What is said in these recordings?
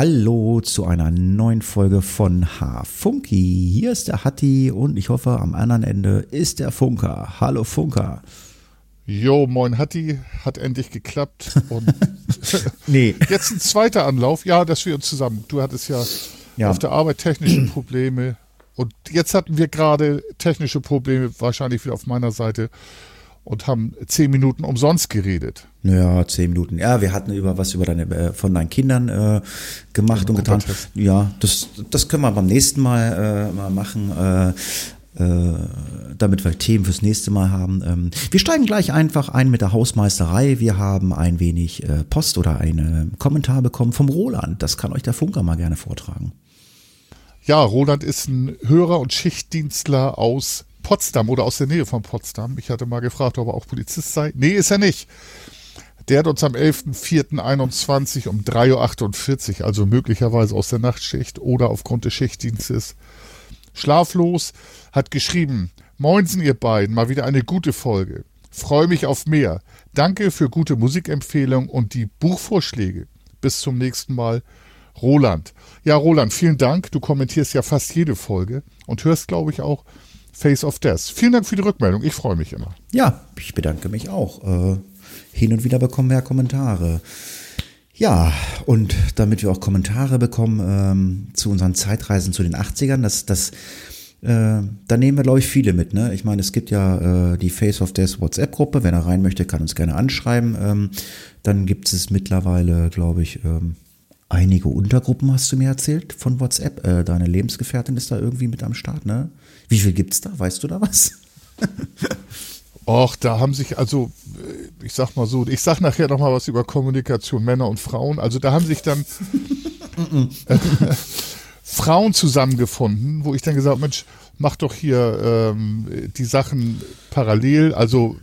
hallo zu einer neuen Folge von H-Funky. Hier ist der Hatti und ich hoffe, am anderen Ende ist der Funker. Hallo Funker. Jo, moin Hatti, hat endlich geklappt. Und nee. Jetzt ein zweiter Anlauf. Ja, dass wir uns zusammen. Du hattest ja, ja. auf der Arbeit technische Probleme. Und jetzt hatten wir gerade technische Probleme, wahrscheinlich wieder auf meiner Seite und haben zehn Minuten umsonst geredet. Ja, zehn Minuten. Ja, wir hatten über was über deine äh, von deinen Kindern äh, gemacht und getan. Ja, das, das können wir beim nächsten Mal äh, mal machen. Äh, äh, damit wir Themen fürs nächste Mal haben. Ähm, wir steigen gleich einfach ein mit der Hausmeisterei. Wir haben ein wenig Post oder einen Kommentar bekommen vom Roland. Das kann euch der Funker mal gerne vortragen. Ja, Roland ist ein Hörer und Schichtdienstler aus Potsdam oder aus der Nähe von Potsdam. Ich hatte mal gefragt, ob er auch Polizist sei. Nee, ist er nicht. Der hat uns am 11.04.21 um 3.48 Uhr, also möglicherweise aus der Nachtschicht oder aufgrund des Schichtdienstes, schlaflos, hat geschrieben, Moinsen ihr beiden, mal wieder eine gute Folge. Freue mich auf mehr. Danke für gute Musikempfehlungen und die Buchvorschläge. Bis zum nächsten Mal. Roland. Ja, Roland, vielen Dank. Du kommentierst ja fast jede Folge und hörst, glaube ich, auch Face of Death. Vielen Dank für die Rückmeldung. Ich freue mich immer. Ja, ich bedanke mich auch. Äh, hin und wieder bekommen wir Kommentare. Ja, und damit wir auch Kommentare bekommen ähm, zu unseren Zeitreisen zu den 80ern, das, das, äh, da nehmen wir, glaube ich, viele mit. Ne? Ich meine, es gibt ja äh, die Face of Death WhatsApp-Gruppe. Wenn er rein möchte, kann uns gerne anschreiben. Ähm, dann gibt es mittlerweile, glaube ich, ähm, einige Untergruppen, hast du mir erzählt, von WhatsApp. Äh, deine Lebensgefährtin ist da irgendwie mit am Start, ne? Wie viel gibt's da? Weißt du da was? Och, da haben sich also, äh, ich sag mal so, ich sag nachher noch mal was über Kommunikation Männer und Frauen. Also da haben sich dann Frauen zusammengefunden, wo ich dann gesagt, Mensch, mach doch hier ähm, die Sachen parallel. Also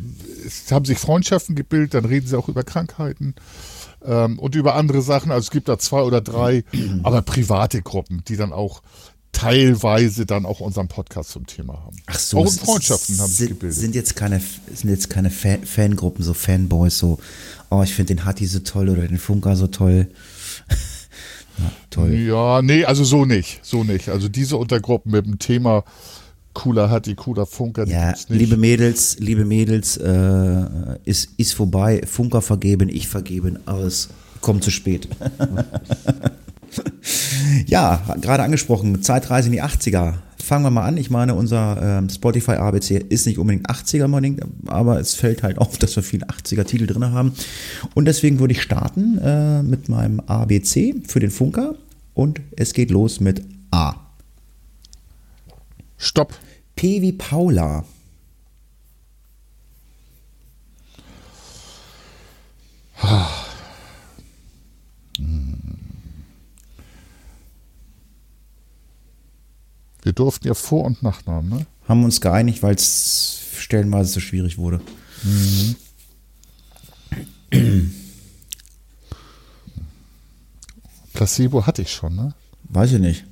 es haben sich Freundschaften gebildet, dann reden sie auch über Krankheiten ähm, und über andere Sachen. Also es gibt da zwei oder drei, aber private Gruppen, die dann auch teilweise dann auch unseren Podcast zum Thema haben. Ach so. Auch in Freundschaften haben sich gebildet. Sind jetzt keine, sind jetzt keine Fan Fangruppen, so Fanboys, so, oh, ich finde den Hatti so toll oder den Funker so toll. ja, toll. Ja, nee, also so nicht, so nicht. Also diese Untergruppen mit dem Thema cooler Hatti, cooler Funker. Ja, liebe Mädels, liebe Mädels, äh, ist, ist vorbei. Funker vergeben, ich vergeben, alles kommt zu spät. ja, gerade angesprochen, Zeitreise in die 80er. Fangen wir mal an. Ich meine, unser ähm, Spotify ABC ist nicht unbedingt 80er unbedingt, aber es fällt halt auf, dass wir viele 80er Titel drin haben. Und deswegen würde ich starten äh, mit meinem ABC für den Funker. Und es geht los mit A. Stopp. P wie Paula. Ah. Wir durften ja Vor- und Nachnamen, ne? Haben uns geeinigt, weil es stellenweise so schwierig wurde. Mhm. Placebo hatte ich schon, ne? Weiß ich nicht.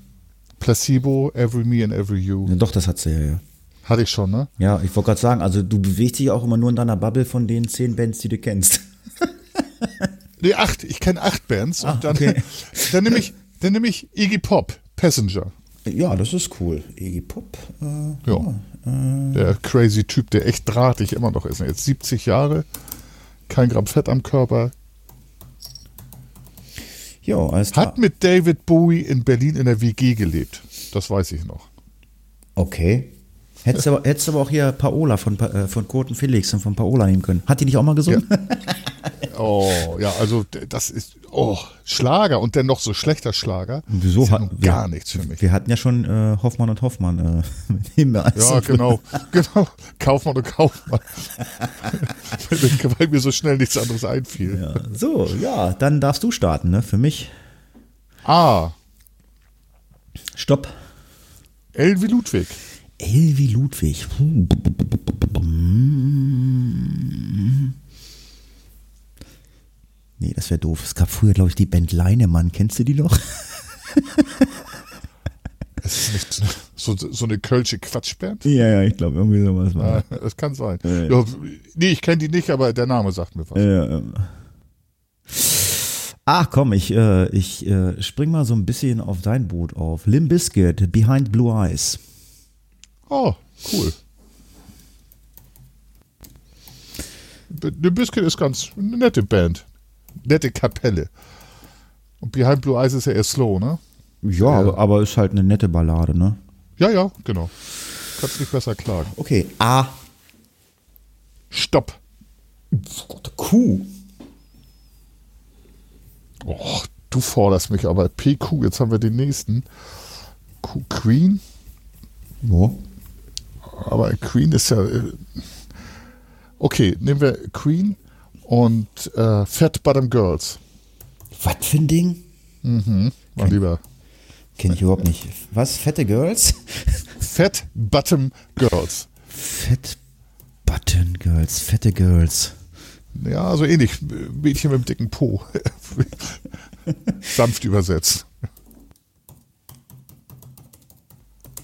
Placebo, Every Me and Every You. Ja, doch, das hat sie ja, ja. Hatte ich schon, ne? Ja, ich wollte gerade sagen, also du bewegst dich auch immer nur in deiner Bubble von den zehn Bands, die du kennst. nee, acht. Ich kenne acht Bands. Ach, und dann, okay. dann nehme ich, dann nehm ich Iggy Pop, Passenger. Ja, das ist cool. Iggy Pop. Äh, ja. Äh, der crazy Typ, der echt drahtig immer noch ist. Jetzt 70 Jahre, kein Gramm Fett am Körper. Ja, alles klar. Hat mit David Bowie in Berlin in der WG gelebt. Das weiß ich noch. Okay. Hättest du aber, hättest aber auch hier Paola von, äh, von Kurt und Felix und von Paola nehmen können. Hat die nicht auch mal gesungen? Ja. Oh, ja, also das ist oh, Schlager und dennoch so schlechter Schlager. Wieso ist ja wir, gar nichts für mich. Wir hatten ja schon äh, Hoffmann und Hoffmann. Äh, ja, genau, genau. Kaufmann und Kaufmann. Weil mir so schnell nichts anderes einfiel. Ja, so, ja, dann darfst du starten, ne? Für mich. Ah. Stopp. Elvi Ludwig. Elvi Ludwig. Nee, das wäre doof. Es gab früher, glaube ich, die Band Leinemann. Kennst du die noch? Es ist nicht so, so eine kölsche Quatschband? Ja, ja, ich glaube, irgendwie sowas war. Ja, das kann sein. Ja, ja. nee, ich kenne die nicht, aber der Name sagt mir was. Ja, Ach komm, ich, äh, ich äh, spring mal so ein bisschen auf dein Boot auf. Lim Biscuit, Behind Blue Eyes. Oh, cool. The Biscuit ist ganz eine nette Band. Nette Kapelle. Und Behind Blue Eyes ist ja eher slow, ne? Ja, aber, aber ist halt eine nette Ballade, ne? Ja, ja, genau. Kannst nicht besser klagen. Okay, A. Stopp. Q. Oh, du forderst mich aber. PQ, jetzt haben wir den nächsten. Q Queen. Wo? Aber Queen ist ja. äh, Okay, nehmen wir Queen und äh, Fat Bottom Girls. Was für ein Ding? Mhm. Mal lieber. Kenn ich überhaupt nicht. Was? Fette Girls? Fat Bottom Girls. Fett Button Girls, fette Girls. Ja, so ähnlich. Mädchen mit dem dicken Po. Sanft übersetzt.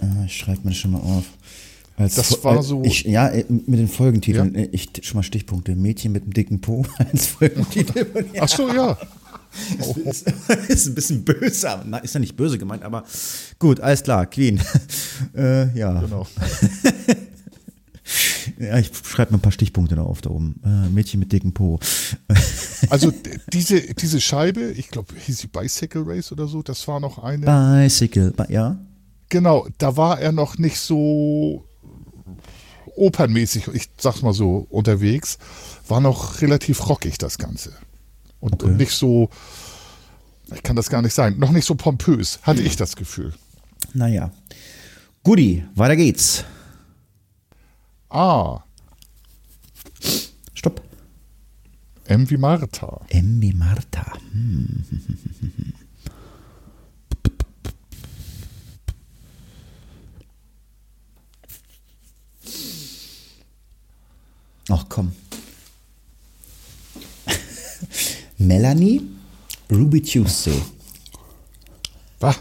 Äh, ich schreibe mir das schon mal auf. Als Das war äh, so- Ich, ja, äh, mit den Folgentiteln. äh, Ich schon mal Stichpunkte. Mädchen mit dem dicken Po als Folgentitel. Ach so, ja. ist, ist ein bisschen böse. aber- Ist ja nicht böse gemeint, aber gut, alles klar. Queen. äh, ja. Genau. ja, ich schreibe mir ein paar Stichpunkte da auf da oben. Äh, Mädchen mit dicken Po. Also diese, diese Scheibe, ich glaube, hieß sie Bicycle Race oder so, das war noch eine. Bicycle. Bi- Ja? Genau, da war er noch nicht so opernmäßig, ich sag's mal so, unterwegs. War noch relativ rockig, das Ganze. Und, Okay. und nicht so, ich kann das gar nicht sagen, noch nicht so pompös, hatte ich das Gefühl. Naja. Guti, weiter geht's. Ah, Stopp. M wie Martha. M wie Martha. Hm. Ach komm. Melanie Ruby Tuesday. Ah,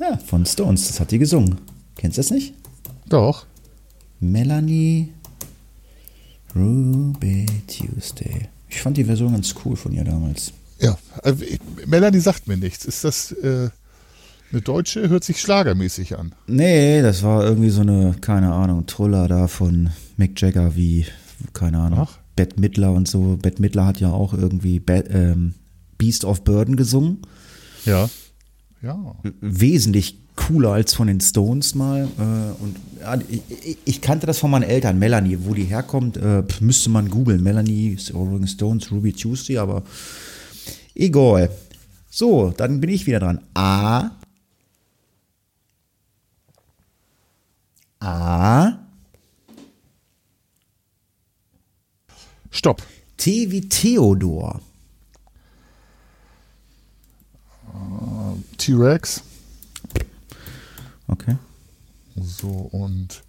Ja, von Stones. Das hat die gesungen. Kennst du das nicht? doch. Melanie Ruby Tuesday. Ich fand die Version ganz cool von ihr damals. Ja, äh, Melanie sagt mir nichts. Ist das äh, eine Deutsche? Hört sich schlagermäßig an. Nee, das war irgendwie so eine, keine Ahnung, Truller da von Mick Jagger wie, keine Ahnung, Ach. Bette Midler und so. Bette Midler hat ja auch irgendwie Be ähm, Beast of Burden gesungen. Ja. Ja. Wesentlich cooler als von den Stones mal. Äh, und ja, ich, ich- kannte das von meinen Eltern, Melanie. Wo die herkommt, äh, müsste man googeln. Melanie, Rolling Stones, Ruby Tuesday, aber egal. So, dann bin ich wieder dran. A. A. Stopp. T wie Theodor. T-Rex. Okay. So und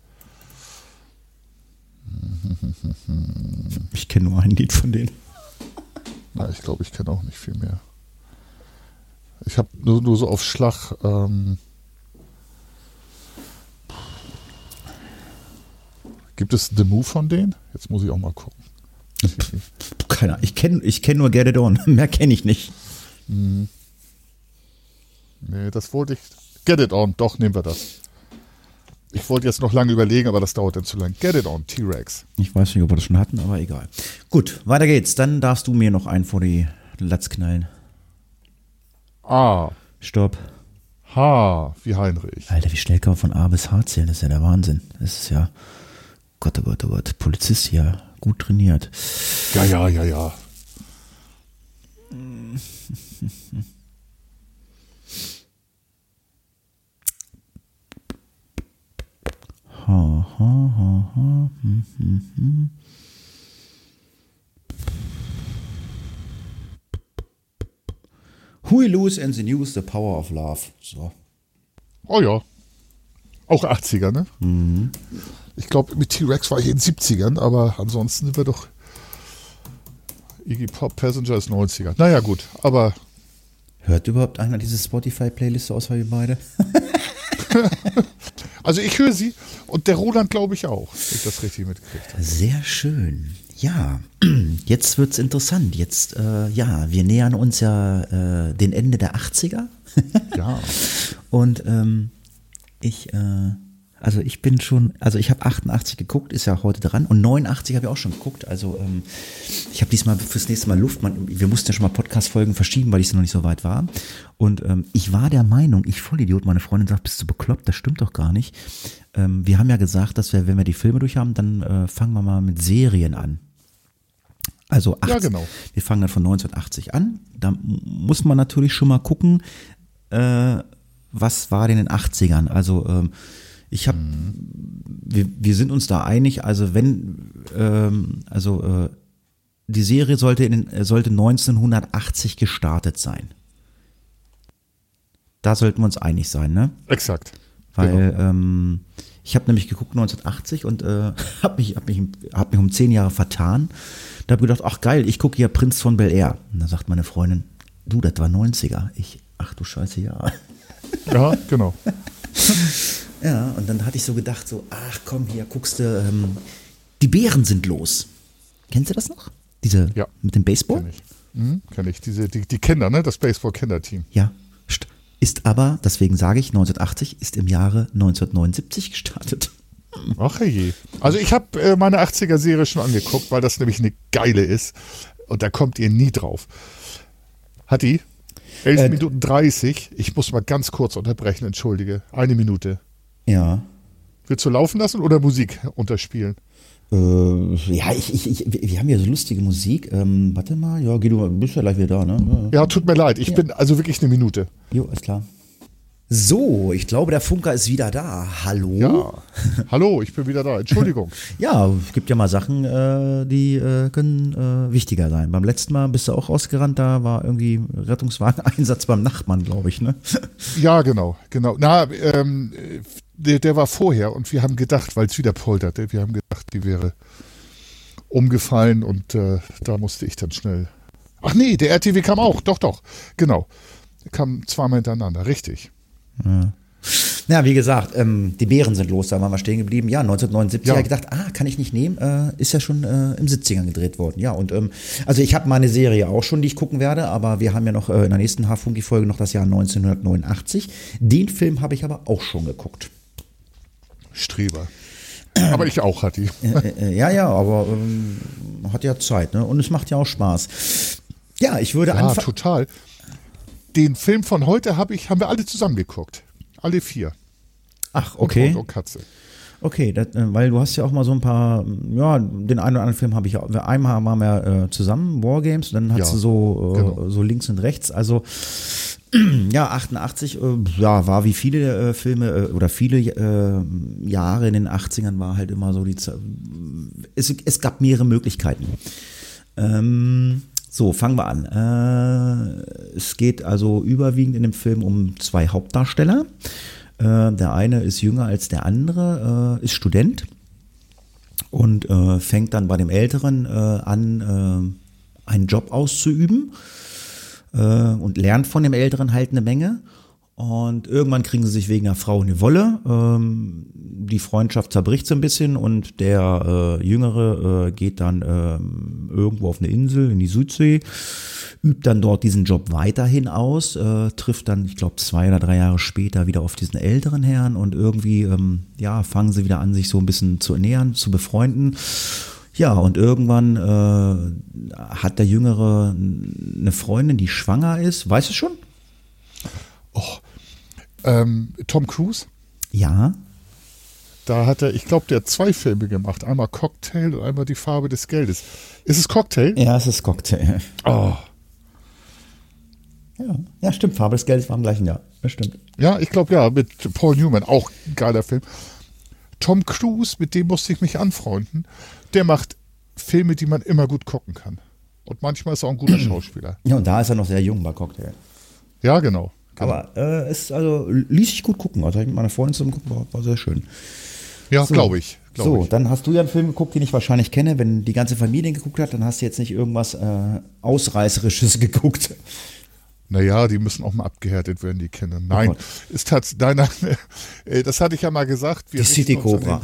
Ich kenne nur ein Lied von denen. na, ich glaube, ich kenne auch nicht viel mehr. Ich habe nur, nur so auf Schlag. Ähm, gibt es The Move von denen? Jetzt muss ich auch mal gucken. Keine Ahnung. Ich kenne ich kenn nur Get It On. Mehr kenne ich nicht. Nee, das wollte ich. Get it on, doch, nehmen wir das. Ich wollte jetzt noch lange überlegen, aber das dauert dann zu lang. Get it on, T-Rex. Ich weiß nicht, ob wir das schon hatten, aber egal. Gut, weiter geht's. Dann darfst du mir noch einen vor die Latz knallen. A. Stopp. H. Wie Heinrich. Alter, wie schnell kann man von A bis H zählen? Das ist ja der Wahnsinn. Das ist ja, Gott, oh Gott, oh Gott. Polizist ja gut trainiert. Ja, ja, ja, ja. Ha, ha, ha, ha. Hm, hm, hm. Who lose and the news, the power of love. So. Oh ja. Auch 80er, ne? Ich glaube, mit T-Rex war ich in den 70ern, aber ansonsten sind wir doch. Iggy Pop Passenger ist 90er. Naja, gut, aber Hört überhaupt einer diese Spotify-Playlist außer wir beide? also ich höre sie und der Roland glaube ich auch, wenn ich das richtig mitkriege. Sehr schön. Ja, jetzt wird's interessant. Jetzt, äh, ja, wir nähern uns ja äh, den Ende der 80er. Ja. Und ähm, ich, äh, also ich bin schon, also ich habe 88 geguckt, ist ja heute dran. Und 89 habe ich auch schon geguckt. Also ähm, ich habe diesmal fürs nächste Mal Luft. Man, wir mussten ja schon mal Podcast-Folgen verschieben, weil ich noch nicht so weit war. Und ähm, ich war der Meinung, ich Vollidiot, meine Freundin sagt, bist du bekloppt? Das stimmt doch gar nicht. Ähm, wir haben ja gesagt, dass wir, wenn wir die Filme durch haben, dann äh, fangen wir mal mit Serien an. Also 80, Ja, genau. wir fangen dann von 1980 an. Da muss man natürlich schon mal gucken, äh, was war denn in den 80ern. Also ähm, ich habe, wir, wir sind uns da einig. Also wenn, ähm, also äh, die Serie sollte, in, äh, sollte 1980 gestartet sein. Da sollten wir uns einig sein, ne? Exakt. Weil Genau. ähm, ich habe nämlich geguckt 1980 und äh, habe mich, hab mich, hab mich um zehn Jahre vertan. Da habe ich gedacht, ach geil, ich gucke hier Prinz von Bel Air. Und da sagt meine Freundin, du, das war 90er. Ich, ach du Scheiße, ja. Ja, genau. Ja, und dann hatte ich so gedacht, so, ach komm, hier guckst du, ähm, die Bären sind los. Kennst du das noch? Diese Ja. mit dem Baseball? Kenn ich. Mhm, kenn ich. Diese, die, die Kinder, ne? Das Baseball-Kinderteam. Ja. St- Ist aber, deswegen sage ich, 1980 ist im Jahre 1979 gestartet. Ach je. Also ich habe äh, meine 80er-Serie schon angeguckt, weil das nämlich eine geile ist. Und da kommt ihr nie drauf. Hatti, 11 Äh, Minuten 30. Ich muss mal ganz kurz unterbrechen, entschuldige. Eine Minute. Ja. Willst du laufen lassen oder Musik unterspielen? Äh, ja, ich, ich, ich, wir haben ja so lustige Musik. Ähm, warte mal, ja, geh du mal, bist ja gleich wieder da, ne? Ja, tut mir leid. Ich bin also wirklich eine Minute. Jo, ist klar. So, ich glaube, der Funker ist wieder da. Hallo? Ja. Hallo, ich bin wieder da. Entschuldigung. Ja, es gibt ja mal Sachen, äh, die äh, können äh, wichtiger sein. Beim letzten Mal bist du auch rausgerannt, da war irgendwie Rettungswagen-Einsatz beim Nachbarn, glaube ich, ne? Ja, genau, genau. Na, ähm, der, der war vorher und wir haben gedacht, weil es wieder polterte, wir haben gedacht, die wäre umgefallen und äh, da musste ich dann schnell. Ach nee, der RTW kam auch, doch, doch, genau. Kam zweimal hintereinander, richtig. Ja, wie gesagt, ähm, die Bären sind los, da waren wir stehen geblieben. Ja, 1979 Ja. habe ich gedacht, ah, kann ich nicht nehmen, äh, ist ja schon äh, im 70ern gedreht worden. Ja, und ähm, also ich habe meine Serie auch schon, die ich gucken werde, aber wir haben ja noch äh, in der nächsten Hafunki-Folge noch das Jahr 1989. Den Film habe ich aber auch schon geguckt. Streber. Aber ich auch, Hatti. Äh, äh, ja, ja, aber ähm, hat ja Zeit, ne? Und es macht ja auch Spaß. Ja, ich würde Ja, anfangen. total. Den Film von heute hab ich, haben wir alle zusammen geguckt. Alle vier. Ach, Und okay. Hund und Katze. Okay, das, äh, weil du hast ja auch mal so ein paar, ja, den einen oder anderen Film habe ich auch. Einmal waren wir äh, zusammen, Wargames, dann hast Ja, du so, äh, genau. so links und rechts. Also ja, 88, äh, ja, war wie viele äh, Filme äh, oder viele äh, Jahre in den 80ern war halt immer so die es, es gab mehrere Möglichkeiten. Ähm, so, fangen wir an. Äh, es geht also überwiegend in dem Film um zwei Hauptdarsteller. Äh, der eine ist jünger als der andere, äh, ist Student und äh, fängt dann bei dem Älteren äh, an, äh, einen Job auszuüben und lernt von dem Älteren halt eine Menge. Und irgendwann kriegen sie sich wegen einer Frau eine Wolle. Ähm, die Freundschaft zerbricht so ein bisschen und der äh, Jüngere äh, geht dann ähm, irgendwo auf eine Insel in die Südsee, übt dann dort diesen Job weiterhin aus, äh, trifft dann, ich glaube, zwei oder drei Jahre später wieder auf diesen älteren Herrn und irgendwie, ähm, ja, fangen sie wieder an, sich so ein bisschen zu nähern, zu befreunden. Ja, und irgendwann äh, hat der Jüngere eine Freundin, die schwanger ist. Weißt du schon? Ähm, Tom Cruise, Ja. da hat er, ich glaube, der hat zwei Filme gemacht. Einmal Cocktail und einmal Die Farbe des Geldes. Ist es Cocktail? Ja, es ist Cocktail. Oh. Ja, ja stimmt. Farbe des Geldes war im gleichen Jahr. Das stimmt. Ja, ich glaube ja, mit Paul Newman, auch ein geiler Film. Tom Cruise, mit dem musste ich mich anfreunden. Der macht Filme, die man immer gut gucken kann. Und manchmal ist er auch ein guter Schauspieler. Ja, und da ist er noch sehr jung bei Cocktail. Ja, genau. Genau. Aber äh, es also ließ sich gut gucken. Also ich mit meiner Freundin zusammen gucken, war, war sehr schön. ja, so. glaube ich. Glaub so, ich. dann hast du ja einen Film geguckt, den ich wahrscheinlich kenne. Wenn die ganze Familie geguckt hat, dann hast du jetzt nicht irgendwas äh, Ausreißerisches geguckt. Naja, die müssen auch mal abgehärtet werden, die Kinder. Nein, Gott. ist tatsächlich, nein, nein, äh, das hatte ich ja mal gesagt. Wir Die City Cobra.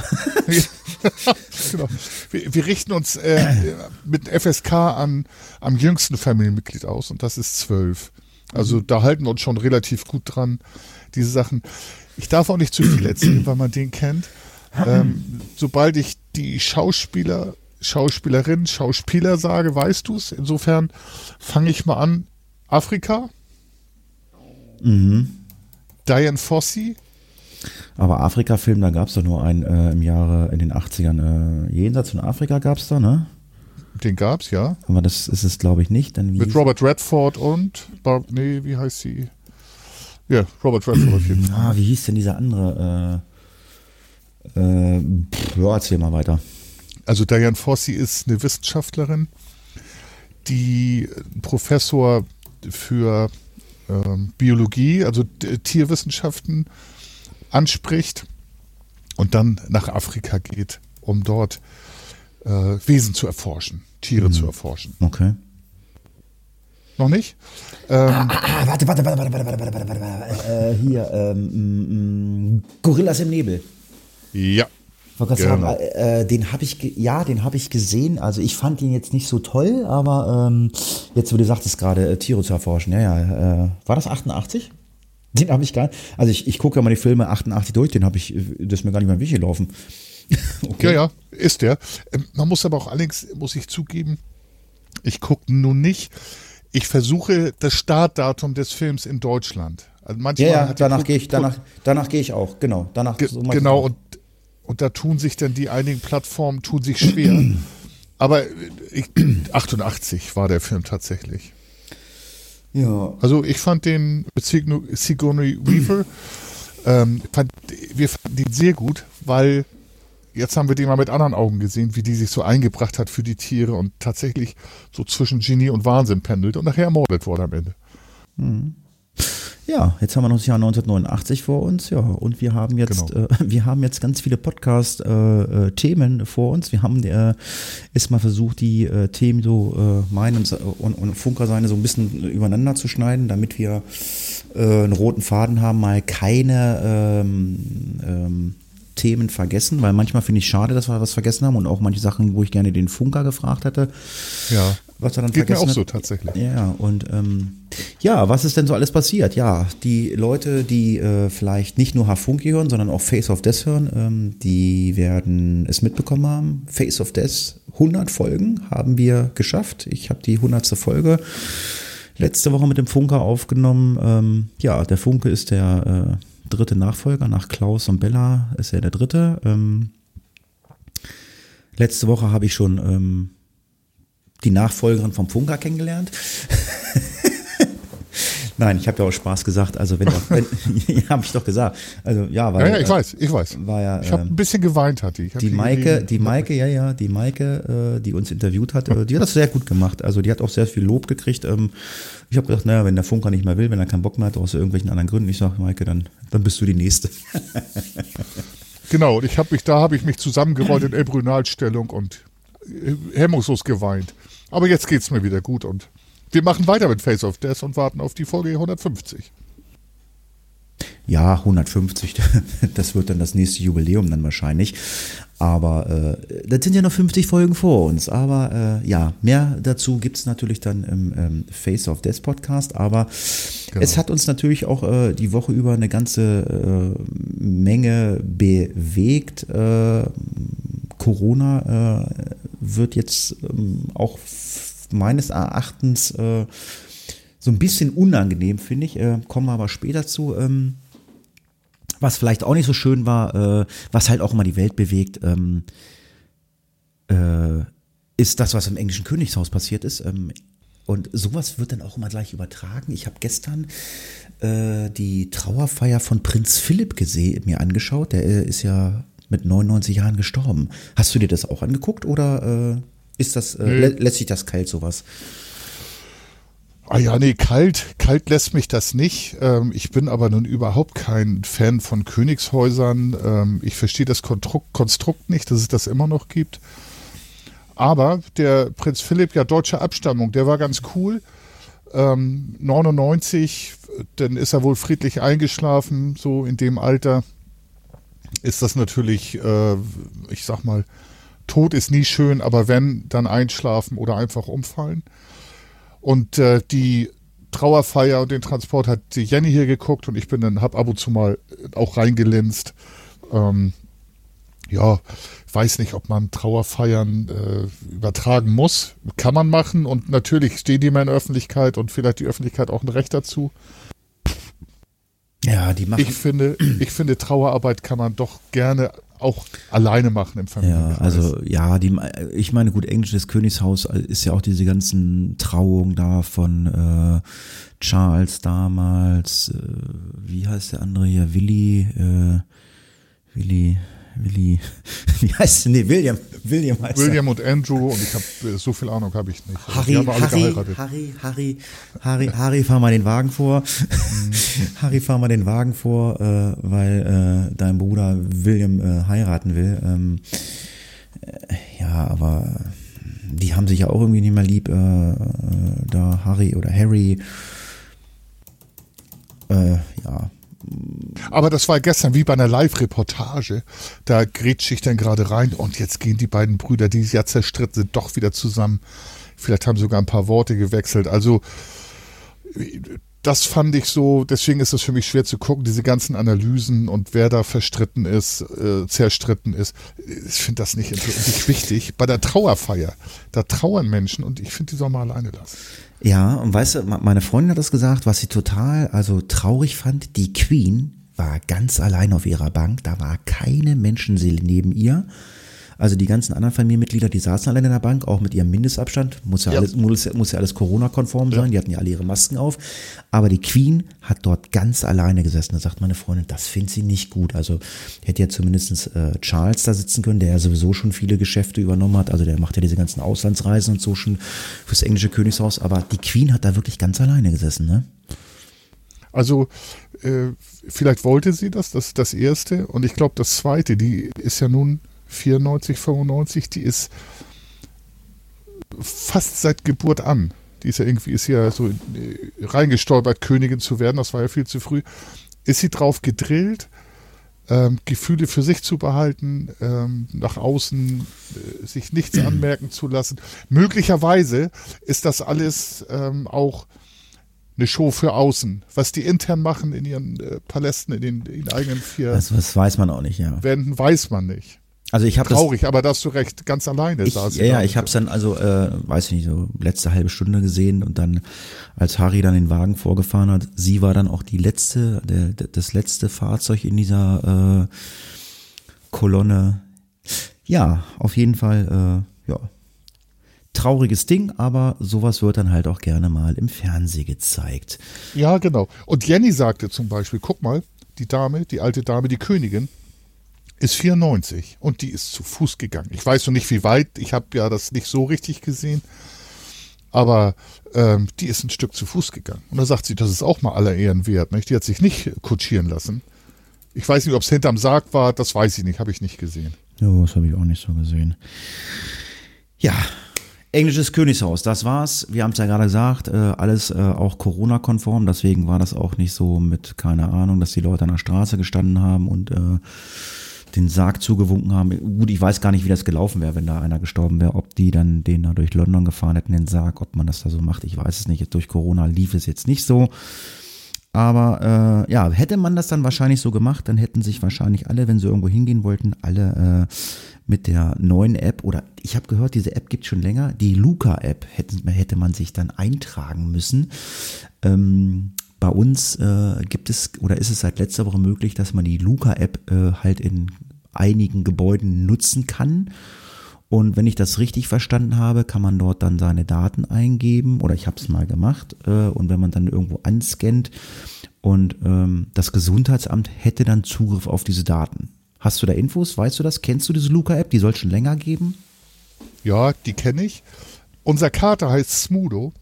den- genau. wir, wir, richten uns äh, mit FSK an, am jüngsten Familienmitglied aus und das ist zwölf. Also mhm. da halten wir uns schon relativ gut dran, diese Sachen. Ich darf auch nicht zu viel erzählen, weil man den kennt. Ähm, sobald ich die Schauspieler, Schauspielerin, Schauspieler sage, weißt du es. Insofern fange ich mal an. Afrika. Mhm. Diane Fossey. Aber Afrika-Film, da gab es doch nur einen äh, im Jahre, in den 80ern. Äh, jenseits von Afrika gab es da, ne? Den gab es, ja. Aber das ist es, glaube ich, nicht. Dann Mit Robert Redford und, Barb, nee, wie heißt sie? Ja, Robert Redford auf jeden Fall. Ah, wie hieß denn dieser andere? Äh, äh, pff, ja, erzähl mal weiter. Also Diane Fossey ist eine Wissenschaftlerin, die Professor für ähm, Biologie, also Tierwissenschaften anspricht und dann nach Afrika geht, um dort äh, Wesen zu erforschen, Tiere mhm. zu erforschen. Okay. Noch nicht? Ähm, ah, ah, warte, warte, warte, warte, warte, warte, warte, warte, warte. Äh, hier, ähm, Gorillas im Nebel. Ja. Genau. Sagen, äh, den habe ich, ja, den habe ich gesehen. Also ich fand ihn jetzt nicht so toll, aber ähm, jetzt, wo du sagtest gerade, äh, Tiere zu erforschen, ja, ja, äh, war das 88? Den habe ich gar Also ich, ich gucke ja mal die Filme 88 durch, den habe ich, das ist mir gar nicht mehr Weg gelaufen. okay. Ja, ja, ist der. Ähm, man muss aber auch allerdings, muss ich zugeben, ich gucke nun nicht. Ich versuche das Startdatum des Films in Deutschland. Also manchmal ja, ja danach gehe ich, danach, danach gehe ich auch, genau. Danach, Ge so genau, und, und da tun sich dann die einigen Plattformen tun sich schwer. aber ich, 88 war der Film tatsächlich. Ja. Also ich fand den mit Sigourney Weaver, ähm, fand, wir fanden den sehr gut, weil jetzt haben wir den mal mit anderen Augen gesehen, wie die sich so eingebracht hat für die Tiere und tatsächlich so zwischen Genie und Wahnsinn pendelt und nachher ermordet wurde am Ende. Mhm. Ja, jetzt haben wir noch das Jahr 1989 vor uns, ja, und wir haben jetzt, genau. äh, wir haben jetzt ganz viele Podcast-Themen äh, äh, vor uns. Wir haben äh, erstmal versucht, die äh, Themen so äh, meinen und, und Funker seine so ein bisschen übereinander zu schneiden, damit wir einen roten Faden haben, mal keine ähm, ähm, Themen vergessen, weil manchmal finde ich schade, dass wir was vergessen haben und auch manche Sachen, wo ich gerne den Funker gefragt hätte. Ja. Was er dann Geht vergessen mir auch hat. so tatsächlich. Ja, und ähm, ja, was ist denn so alles passiert? Ja, die Leute, die äh, vielleicht nicht nur Hafunki hören, sondern auch Face of Death hören, ähm, die werden es mitbekommen haben. Face of Death, 100 Folgen haben wir geschafft. Ich habe die 100. Folge letzte Woche mit dem Funker aufgenommen. Ähm, ja, der Funke ist der äh, dritte Nachfolger nach Klaus und Bella ist er der dritte. Ähm, letzte Woche habe ich schon ähm, die Nachfolgerin vom Funker kennengelernt. Nein, ich habe ja auch Spaß gesagt. Also wenn, wenn habe ich doch gesagt. Also ja, weil, ja, ja, ich weiß, ich weiß. War ja, ich habe ähm, ein bisschen geweint, hatte ich. Die Maike, die Maike, ja, ja, die Maike, äh, die uns interviewt hat, äh, die hat das sehr gut gemacht. Also die hat auch sehr viel Lob gekriegt. Ähm, ich habe gedacht, naja, wenn der Funker nicht mehr will, wenn er keinen Bock mehr hat, aus irgendwelchen anderen Gründen, ich sage, Maike, dann, dann bist du die Nächste. genau, und ich habe mich, da habe ich mich zusammengerollt in Elbrünalstellung und äh, hemmungslos geweint. Aber jetzt geht es mir wieder gut und wir machen weiter mit Face of Death und warten auf die Folge 150. Ja, 150, das wird dann das nächste Jubiläum dann wahrscheinlich. Aber äh, das sind ja noch 50 Folgen vor uns. Aber äh, ja, mehr dazu gibt es natürlich dann im ähm, Face of Death Podcast. Aber genau. es hat uns natürlich auch äh, die Woche über eine ganze äh, Menge bewegt. Äh, Corona äh, wird jetzt ähm, auch meines Erachtens äh, so ein bisschen unangenehm, finde ich. Äh, kommen wir aber später zu. Ähm, was vielleicht auch nicht so schön war, äh, was halt auch immer die Welt bewegt, ähm, äh, ist das, was im englischen Königshaus passiert ist. Ähm, und sowas wird dann auch immer gleich übertragen. Ich habe gestern äh, die Trauerfeier von Prinz Philipp gesehen, mir angeschaut. Der äh, ist ja mit 99 Jahren gestorben. Hast du dir das auch angeguckt oder ist das, äh, lä lässt sich das kalt sowas? Ah ja, nee, kalt, kalt lässt mich das nicht. Ähm, ich bin aber nun überhaupt kein Fan von Königshäusern. Ähm, ich verstehe das Konstrukt nicht, dass es das immer noch gibt. Aber der Prinz Philipp, ja deutscher Abstammung, der war ganz cool. Ähm, 99, dann ist er wohl friedlich eingeschlafen, so in dem Alter. ist das natürlich, äh, ich sag mal, Tod ist nie schön, aber wenn, dann einschlafen oder einfach umfallen. Und äh, die Trauerfeier und den Transport hat die Jenny hier geguckt und ich bin dann, hab ab und zu mal auch reingelinst. Ähm, ja, weiß nicht, ob man Trauerfeiern äh, übertragen muss. Kann man machen und natürlich stehen die mehr in der Öffentlichkeit und vielleicht die Öffentlichkeit auch ein Recht dazu. Ja, die machen. Ich finde, ich finde, Trauerarbeit kann man doch gerne auch alleine machen im Familienkreis. Ja, also ja, die, ich meine, gut, englisches Königshaus ist ja auch diese ganzen Trauungen da von äh, Charles damals, äh, wie heißt der andere hier, Willi, äh, Willi, Willi, wie heißt der? Nee, William. William heißt William er. und Andrew und ich habe so viel Ahnung habe ich nicht. Harry, Harry, Harry, Harry, Harry, Harry, fahr mal den Wagen vor. Harry, fahr mal den Wagen vor, äh, weil äh, dein Bruder William äh, heiraten will. Ähm, äh, ja, aber die haben sich ja auch irgendwie nicht mehr lieb, äh, äh, da Harry oder Harry. ja, aber das war gestern wie bei einer Live-Reportage. Da grätsche ich dann gerade rein und jetzt gehen die beiden Brüder, die ja zerstritten sind, doch wieder zusammen. Vielleicht haben sogar ein paar Worte gewechselt. Also das fand ich so, deswegen ist es für mich schwer zu gucken, diese ganzen Analysen und wer da verstritten ist, äh, zerstritten ist. Ich finde das nicht, nicht wichtig. Bei der Trauerfeier, da trauern Menschen und ich finde, die soll mal alleine lassen. Ja, und weißt du, meine Freundin hat das gesagt, was sie total, also traurig fand, die Queen war ganz allein auf ihrer Bank, da war keine Menschenseele neben ihr. Also die ganzen anderen Familienmitglieder, die saßen alle in der Bank, auch mit ihrem Mindestabstand. Muss ja, ja. alles, muss, muss ja alles Corona-konform sein. Ja. Die hatten ja alle ihre Masken auf. Aber die Queen hat dort ganz alleine gesessen. Da sagt meine Freundin, das findet sie nicht gut. Also hätte ja zumindest äh, Charles da sitzen können, der ja sowieso schon viele Geschäfte übernommen hat. Also der macht ja diese ganzen Auslandsreisen und so schon fürs englische Königshaus. Aber die Queen hat da wirklich ganz alleine gesessen, ne? Also äh, vielleicht wollte sie das, das ist das Erste. Und ich glaube, das Zweite, die ist ja nun 94, 95, die ist fast seit Geburt an. Die ist ja irgendwie, ist ja so äh, reingestolpert, Königin zu werden, das war ja viel zu früh. Ist sie drauf gedrillt, ähm, Gefühle für sich zu behalten, ähm, nach außen äh, sich nichts anmerken zu lassen. Möglicherweise ist das alles ähm, auch eine Show für außen. Was die intern machen in ihren äh, Palästen, in den, in eigenen vier. Das, das weiß man auch nicht, ja. Wänden weiß man nicht. Also ich habe traurig, das, aber da hast du recht, ganz alleine ich, Ja, ja, ich habe es dann also, äh, weiß ich nicht, so letzte halbe Stunde gesehen und dann, als Harry dann den Wagen vorgefahren hat, sie war dann auch die letzte, der, das letzte Fahrzeug in dieser äh, Kolonne. Ja, auf jeden Fall, äh, ja, trauriges Ding, aber sowas wird dann halt auch gerne mal im Fernsehen gezeigt. Ja, genau. Und Jenny sagte zum Beispiel, guck mal, die Dame, die alte Dame, die Königin, ist 94 und die ist zu Fuß gegangen. Ich weiß noch nicht, wie weit, ich habe ja das nicht so richtig gesehen, aber ähm, die ist ein Stück zu Fuß gegangen. Und da sagt sie, das ist auch mal aller Ehren wert. Nicht? Die hat sich nicht kutschieren lassen. Ich weiß nicht, ob es hinterm Sarg war, das weiß ich nicht, habe ich nicht gesehen. Ja, das habe ich auch nicht so gesehen. Ja, englisches Königshaus, das war's. Wir haben es ja gerade gesagt, äh, alles äh, auch Corona-konform, deswegen war das auch nicht so mit, keine Ahnung, dass die Leute an der Straße gestanden haben und äh, den Sarg zugewunken haben. Gut, ich weiß gar nicht, wie das gelaufen wäre, wenn da einer gestorben wäre, ob die dann den da durch London gefahren hätten, den Sarg, ob man das da so macht. Ich weiß es nicht. Jetzt durch Corona lief es jetzt nicht so. Aber äh, ja, hätte man das dann wahrscheinlich so gemacht, dann hätten sich wahrscheinlich alle, wenn sie irgendwo hingehen wollten, alle äh, mit der neuen App oder ich habe gehört, diese App gibt schon länger, die Luca-App hätte, hätte man sich dann eintragen müssen. Ähm, bei uns äh, gibt es oder ist es seit letzter Woche möglich, dass man die Luca-App äh, halt in einigen Gebäuden nutzen kann. Und wenn ich das richtig verstanden habe, kann man dort dann seine Daten eingeben oder ich habe es mal gemacht. Äh, und wenn man dann irgendwo anscannt und ähm, das Gesundheitsamt hätte dann Zugriff auf diese Daten. Hast du da Infos? Weißt du das? Kennst du diese Luca-App? Die soll schon länger geben? Ja, die kenne ich. Unser Kater heißt Smudo.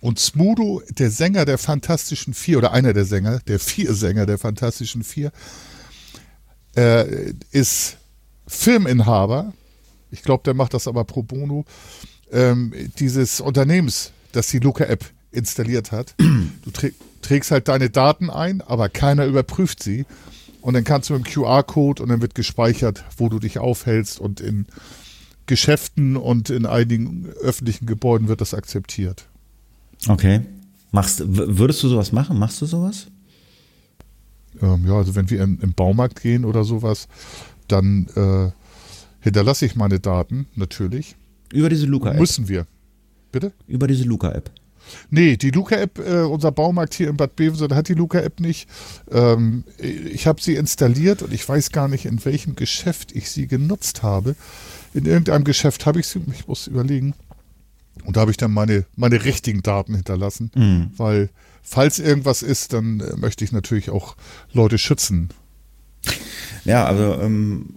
Und Smudo, der Sänger der Fantastischen Vier, oder einer der Sänger, der vier Sänger der Fantastischen Vier, äh, ist Filminhaber. Ich glaube, der macht das aber pro bono. Ähm, dieses Unternehmens, das die Luca-App installiert hat. Du trägst halt deine Daten ein, aber keiner überprüft sie. Und dann kannst du mit dem QR-Code und dann wird gespeichert, wo du dich aufhältst und in Geschäften und in einigen öffentlichen Gebäuden wird das akzeptiert. Okay. Machst, würdest du sowas machen? Machst du sowas? Ähm, ja, also wenn wir in, im Baumarkt gehen oder sowas, dann äh, hinterlasse ich meine Daten natürlich. Über diese Luca-App? Müssen wir. Bitte? Über diese Luca-App. Nee, die Luca-App, äh, unser Baumarkt hier in Bad Bevensen hat die Luca-App nicht. Ähm, ich habe sie installiert und ich weiß gar nicht, in welchem Geschäft ich sie genutzt habe. In irgendeinem Geschäft habe ich sie, ich muss überlegen. Und da habe ich dann meine, meine richtigen Daten hinterlassen, mhm. weil falls irgendwas ist, dann äh, möchte ich natürlich auch Leute schützen. Ja, also ähm,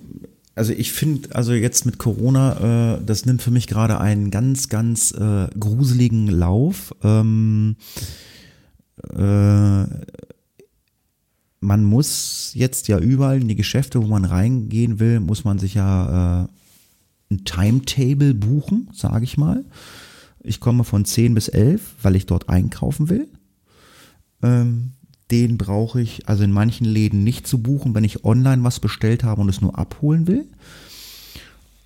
also ich finde, also jetzt mit Corona, äh, das nimmt für mich gerade einen ganz, ganz äh, gruseligen Lauf. Ähm, äh, man muss jetzt ja überall in die Geschäfte, wo man reingehen will, muss man sich ja äh, ein Timetable buchen, sage ich mal. Ich komme von 10 bis 11, weil ich dort einkaufen will. Ähm, den brauche ich also in manchen Läden nicht zu buchen, wenn ich online was bestellt habe und es nur abholen will.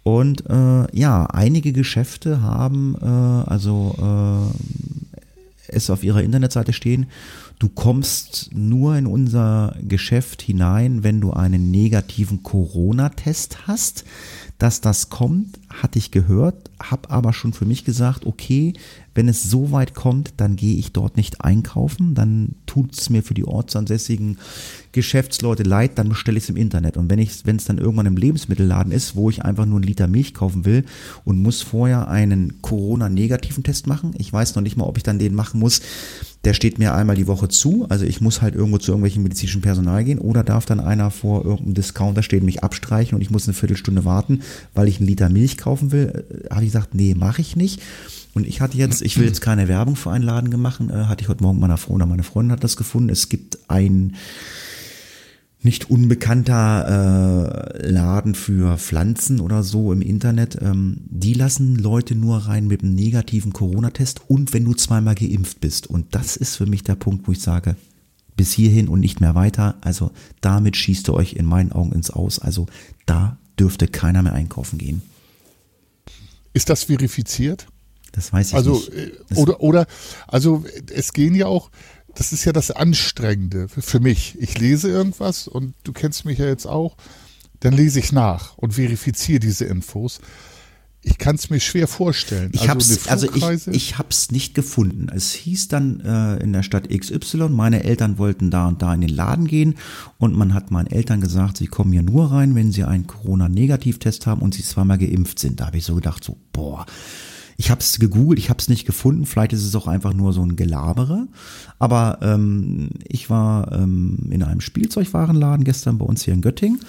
Und äh, ja, einige Geschäfte haben äh, also äh, es auf ihrer Internetseite stehen, du kommst nur in unser Geschäft hinein, wenn du einen negativen Corona-Test hast. Dass das kommt, hatte ich gehört, habe aber schon für mich gesagt, okay, wenn es so weit kommt, dann gehe ich dort nicht einkaufen, dann tut es mir für die ortsansässigen Geschäftsleute leid, dann bestelle ich es im Internet. Und wenn ich, wenn es dann irgendwann im Lebensmittelladen ist, wo ich einfach nur einen Liter Milch kaufen will und muss vorher einen Corona-negativen Test machen, ich weiß noch nicht mal, ob ich dann den machen muss, der steht mir einmal die Woche zu, also ich muss halt irgendwo zu irgendwelchen medizinischen Personal gehen oder darf dann einer vor irgendeinem Discounter stehen, mich abstreichen und ich muss eine Viertelstunde warten, weil ich einen Liter Milch kaufen will, äh, habe ich gesagt, nee, mache ich nicht. Und ich hatte jetzt, ich will jetzt keine Werbung für einen Laden gemacht, äh, hatte ich heute Morgen meiner Frau oder meine Freundin hat das gefunden. Es gibt ein nicht unbekannter äh, Laden für Pflanzen oder so im Internet. Ähm, die lassen Leute nur rein mit einem negativen Corona-Test und wenn du zweimal geimpft bist. Und das ist für mich der Punkt, wo ich sage, bis hierhin und nicht mehr weiter. Also damit schießt ihr euch in meinen Augen ins Aus. Also da dürfte keiner mehr einkaufen gehen. Ist das verifiziert? Das weiß ich also, nicht. Das oder, oder, also es gehen ja auch, das ist ja das Anstrengende für mich. Ich lese irgendwas und du kennst mich ja jetzt auch, dann lese ich nach und verifiziere diese Infos. Ich kann es mir schwer vorstellen. Ich also, also ich, ich habe es nicht gefunden. Es hieß dann äh, in der Stadt XY, meine Eltern wollten da und da in den Laden gehen und man hat meinen Eltern gesagt, sie kommen hier nur rein, wenn sie einen Corona-Negativtest haben und sie zweimal geimpft sind. Da habe ich so gedacht, so, boah, ich habe es gegoogelt, ich habe es nicht gefunden. Vielleicht ist es auch einfach nur so ein Gelabere. Aber ähm, ich war ähm, in einem Spielzeugwarenladen gestern bei uns hier in Göttingen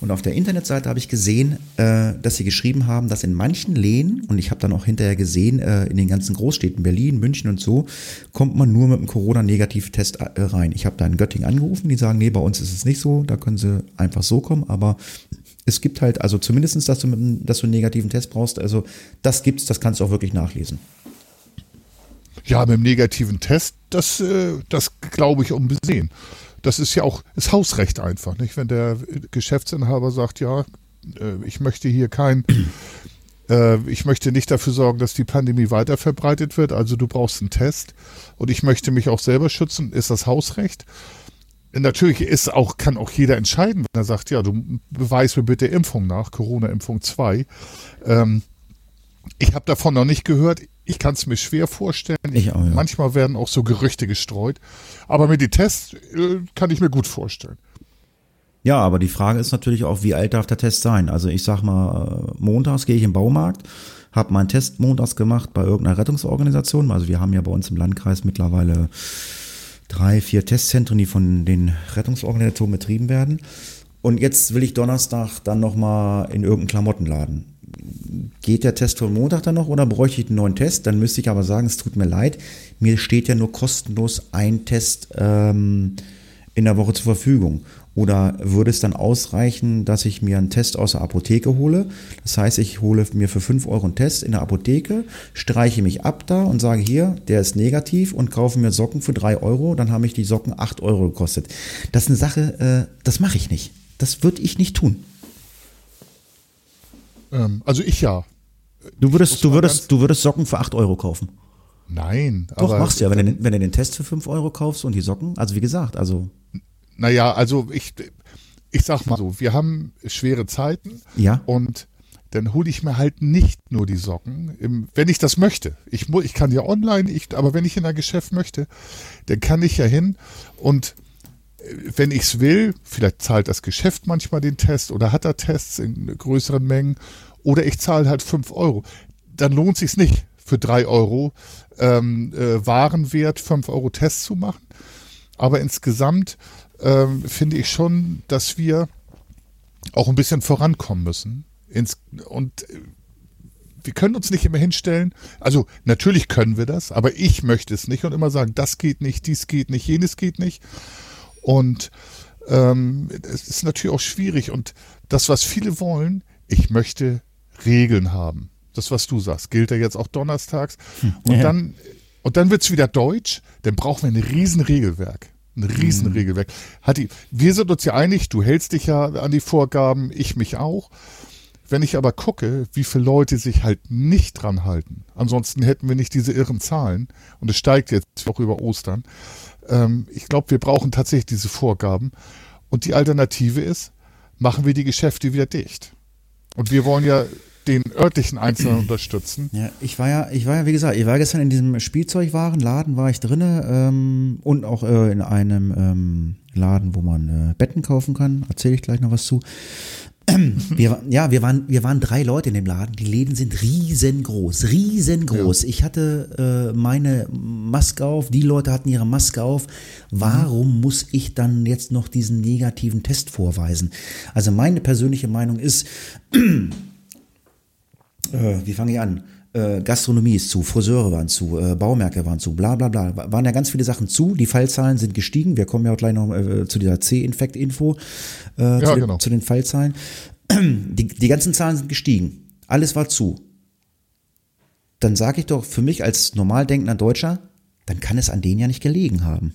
und auf der Internetseite habe ich gesehen, äh, dass sie geschrieben haben, dass in manchen Läden und ich habe dann auch hinterher gesehen, äh, in den ganzen Großstädten Berlin, München und so, kommt man nur mit einem Corona-Negativ-Test äh, rein. Ich habe da in Göttingen angerufen, die sagen, nee, bei uns ist es nicht so, da können sie einfach so kommen, aber es gibt halt, also zumindestens, dass du, dass du einen negativen Test brauchst, also das gibt's, das kannst du auch wirklich nachlesen. Ja, mit dem negativen Test, das, äh, das glaube ich unbesehen. Das ist ja auch, ist Hausrecht einfach, nicht? Wenn der Geschäftsinhaber sagt, ja, äh, ich möchte hier kein, äh, ich möchte nicht dafür sorgen, dass die Pandemie weiter verbreitet wird, also du brauchst einen Test und ich möchte mich auch selber schützen, ist das Hausrecht natürlich ist auch, kann auch jeder entscheiden, wenn er sagt, ja, du beweis mir bitte Impfung nach, Corona-Impfung 2. Ähm, ich habe davon noch nicht gehört. Ich kann es mir schwer vorstellen. Ich auch, ja. Manchmal werden auch so Gerüchte gestreut. Aber mit den Tests äh, kann ich mir gut vorstellen. Ja, aber die Frage ist natürlich auch, wie alt darf der Test sein? Also ich sag mal, äh, montags gehe ich im Baumarkt, habe meinen Test montags gemacht bei irgendeiner Rettungsorganisation. Also wir haben ja bei uns im Landkreis mittlerweile drei, vier Testzentren, die von den Rettungsorganisationen betrieben werden. Und jetzt will ich Donnerstag dann nochmal in irgendeinen Klamottenladen. Geht der Test von Montag dann noch oder bräuchte ich einen neuen Test? Dann müsste ich aber sagen, es tut mir leid, mir steht ja nur kostenlos ein Test ähm, in der Woche zur Verfügung? Oder würde es dann ausreichen, dass ich mir einen Test aus der Apotheke hole? Das heißt, ich hole mir für 5 Euro einen Test in der Apotheke, streiche mich ab da und sage hier, der ist negativ und kaufe mir Socken für 3 Euro. Dann haben mich die Socken 8 Euro gekostet. Das ist eine Sache, äh, das mache ich nicht. Das würde ich nicht tun. Ähm, also ich ja. Du würdest, du würdest, du würdest Socken für 8 Euro kaufen. Nein. Doch, aber, machst du ja, wenn du, wenn du den Test für 5 Euro kaufst und die Socken. Also wie gesagt, also. Naja, also ich, ich sag mal so, wir haben schwere Zeiten. Ja. Und dann hole ich mir halt nicht nur die Socken, im, wenn ich das möchte. Ich, ich kann ja online, ich, aber wenn ich in ein Geschäft möchte, dann kann ich ja hin und äh, wenn ich es will, vielleicht zahlt das Geschäft manchmal den Test oder hat er Tests in größeren Mengen oder ich zahle halt 5 Euro. Dann lohnt sich nicht für 3 Euro ähm, äh, Warenwert 5 Euro Test zu machen. Aber insgesamt ähm, finde ich schon, dass wir auch ein bisschen vorankommen müssen. Ins, und äh, wir können uns nicht immer hinstellen. Also natürlich können wir das, aber ich möchte es nicht und immer sagen, das geht nicht, dies geht nicht, jenes geht nicht. Und ähm, es ist natürlich auch schwierig. Und das, was viele wollen, ich möchte Regeln haben. Das, was du sagst, gilt ja jetzt auch donnerstags. Hm. Und ja. dann, und dann wird's wieder deutsch, dann brauchen wir ein Riesenregelwerk. Ein Riesenregelwerk. Mhm. Hatti, wir sind uns ja einig, du hältst dich ja an die Vorgaben, ich mich auch. Wenn ich aber gucke, wie viele Leute sich halt nicht dran halten, ansonsten hätten wir nicht diese irren Zahlen und es steigt jetzt auch über Ostern. Ähm, ich glaube, wir brauchen tatsächlich diese Vorgaben. Und die Alternative ist, machen wir die Geschäfte wieder dicht. Und wir wollen ja den örtlichen Einzelnen unterstützen. Ja, ich war ja, ich war ja, wie gesagt, ich war gestern in diesem Spielzeugwarenladen, war ich drinne ähm, und auch äh, in einem ähm, Laden, wo man äh, Betten kaufen kann. Erzähle ich gleich noch was zu. Wir, ja, wir waren, wir waren drei Leute in dem Laden. Die Läden sind riesengroß, riesengroß. Ja. Ich hatte äh, meine Maske auf, die Leute hatten ihre Maske auf. Warum mhm. muss ich dann jetzt noch diesen negativen Test vorweisen? Also meine persönliche Meinung ist, äh, wie fange ich an? Äh, Gastronomie ist zu, Friseure waren zu, äh, Baumärkte waren zu, bla bla bla. Waren ja ganz viele Sachen zu. Die Fallzahlen sind gestiegen. Wir kommen ja auch gleich noch äh, zu dieser C-Infekt-Info, äh, ja, zu, genau. zu, den Fallzahlen. Die, die ganzen Zahlen sind gestiegen. Alles war zu. Dann sage ich doch für mich als normal denkender Deutscher, dann kann es an denen ja nicht gelegen haben.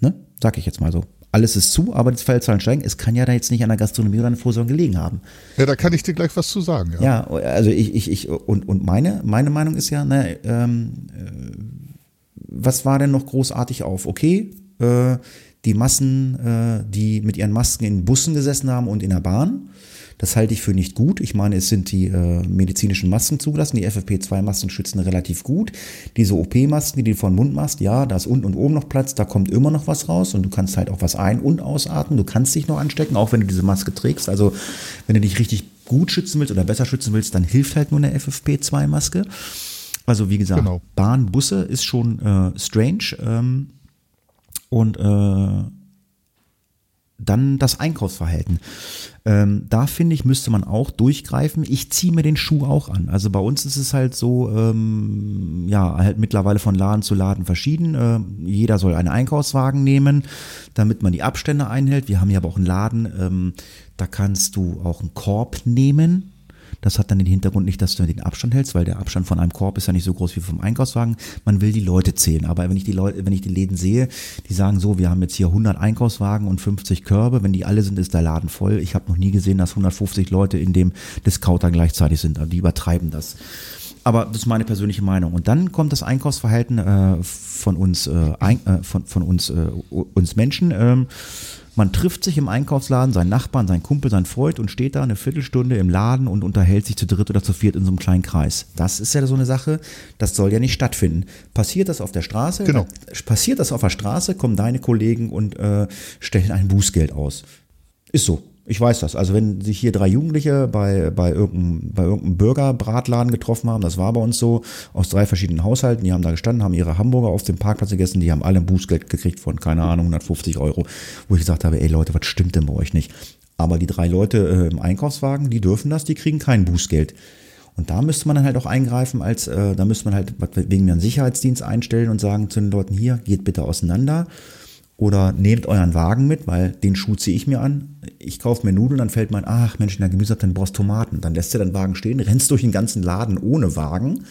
Ne? Sag ich jetzt mal so alles ist zu, aber die Fallzahlen steigen. Es kann ja da jetzt nicht an der Gastronomie oder an der Vorsorge gelegen haben. Ja, da kann ich dir gleich was zu sagen. Ja, ja also ich, ich, ich und, und meine, meine Meinung ist ja, ne, ähm, äh, was war denn noch großartig auf? Okay, äh, die Massen, äh, die mit ihren Masken in Bussen gesessen haben und in der Bahn. Das halte ich für nicht gut. Ich meine, es sind die äh, medizinischen Masken zugelassen. Die FFP2-Masken schützen relativ gut. Diese OP-Masken, die du von Mund machst, ja, da ist unten und oben noch Platz, da kommt immer noch was raus und du kannst halt auch was ein- und ausatmen. Du kannst dich noch anstecken, auch wenn du diese Maske trägst. Also, wenn du dich richtig gut schützen willst oder besser schützen willst, dann hilft halt nur eine FFP2-Maske. Also, wie gesagt, genau. Bahn, Busse ist schon äh, strange. Ähm, und äh, dann das Einkaufsverhalten. Ähm, da finde ich, müsste man auch durchgreifen. Ich ziehe mir den Schuh auch an. Also bei uns ist es halt so, ähm, ja, halt mittlerweile von Laden zu Laden verschieden. Äh, jeder soll einen Einkaufswagen nehmen, damit man die Abstände einhält. Wir haben ja aber auch einen Laden, ähm, da kannst du auch einen Korb nehmen das hat dann den Hintergrund nicht, dass du den Abstand hältst, weil der Abstand von einem Korb ist ja nicht so groß wie vom Einkaufswagen. Man will die Leute zählen. Aber wenn ich die Leute, wenn ich die Läden sehe, die sagen so, wir haben jetzt hier 100 Einkaufswagen und 50 Körbe. Wenn die alle sind, ist der Laden voll. Ich habe noch nie gesehen, dass 150 Leute in dem Discounter gleichzeitig sind. Die übertreiben das. Aber das ist meine persönliche Meinung. Und dann kommt das Einkaufsverhalten äh, von uns, äh, ein, äh, von, von uns, äh, uns Menschen. Ähm, man trifft sich im Einkaufsladen, seinen Nachbarn, seinen Kumpel, seinen Freund und steht da eine Viertelstunde im Laden und unterhält sich zu dritt oder zu viert in so einem kleinen Kreis. Das ist ja so eine Sache, das soll ja nicht stattfinden. Passiert das auf der Straße? Genau. Passiert das auf der Straße, kommen deine Kollegen und äh, stellen ein Bußgeld aus. Ist so. Ich weiß das. Also wenn sich hier drei Jugendliche bei, bei irgendeinem, bei irgendeinem Burgerbratladen getroffen haben, das war bei uns so, aus drei verschiedenen Haushalten, die haben da gestanden, haben ihre Hamburger auf dem Parkplatz gegessen, die haben alle ein Bußgeld gekriegt von, keine Ahnung, 150 Euro, wo ich gesagt habe, ey Leute, was stimmt denn bei euch nicht? Aber die drei Leute äh, im Einkaufswagen, die dürfen das, die kriegen kein Bußgeld. Und da müsste man dann halt auch eingreifen, als äh, da müsste man halt wegen mir einen Sicherheitsdienst einstellen und sagen zu den Leuten hier, geht bitte auseinander oder nehmt euren Wagen mit, weil den Schuh ziehe ich mir an. Ich kaufe mir Nudeln, dann fällt mein, ach Mensch, in der Gemüse dann brauchst Tomaten. Dann lässt du deinen Wagen stehen, rennst durch den ganzen Laden ohne Wagen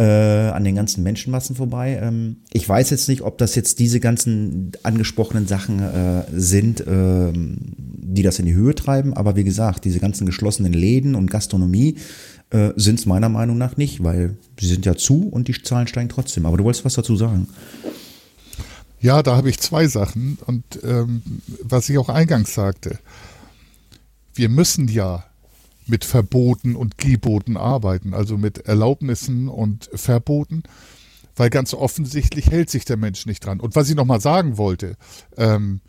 äh, an den ganzen Menschenmassen vorbei. Ähm, ich weiß jetzt nicht, ob das jetzt diese ganzen angesprochenen Sachen äh, sind, äh, die das in die Höhe treiben. Aber wie gesagt, diese ganzen geschlossenen Läden und Gastronomie äh, sind es meiner Meinung nach nicht, weil sie sind ja zu und die Zahlen steigen trotzdem. Aber du wolltest was dazu sagen. Ja, da habe ich zwei Sachen. Und ähm, was ich auch eingangs sagte, wir müssen ja mit Verboten und Geboten arbeiten, also mit Erlaubnissen und Verboten, weil ganz offensichtlich hält sich der Mensch nicht dran. Und was ich nochmal sagen wollte, ähm,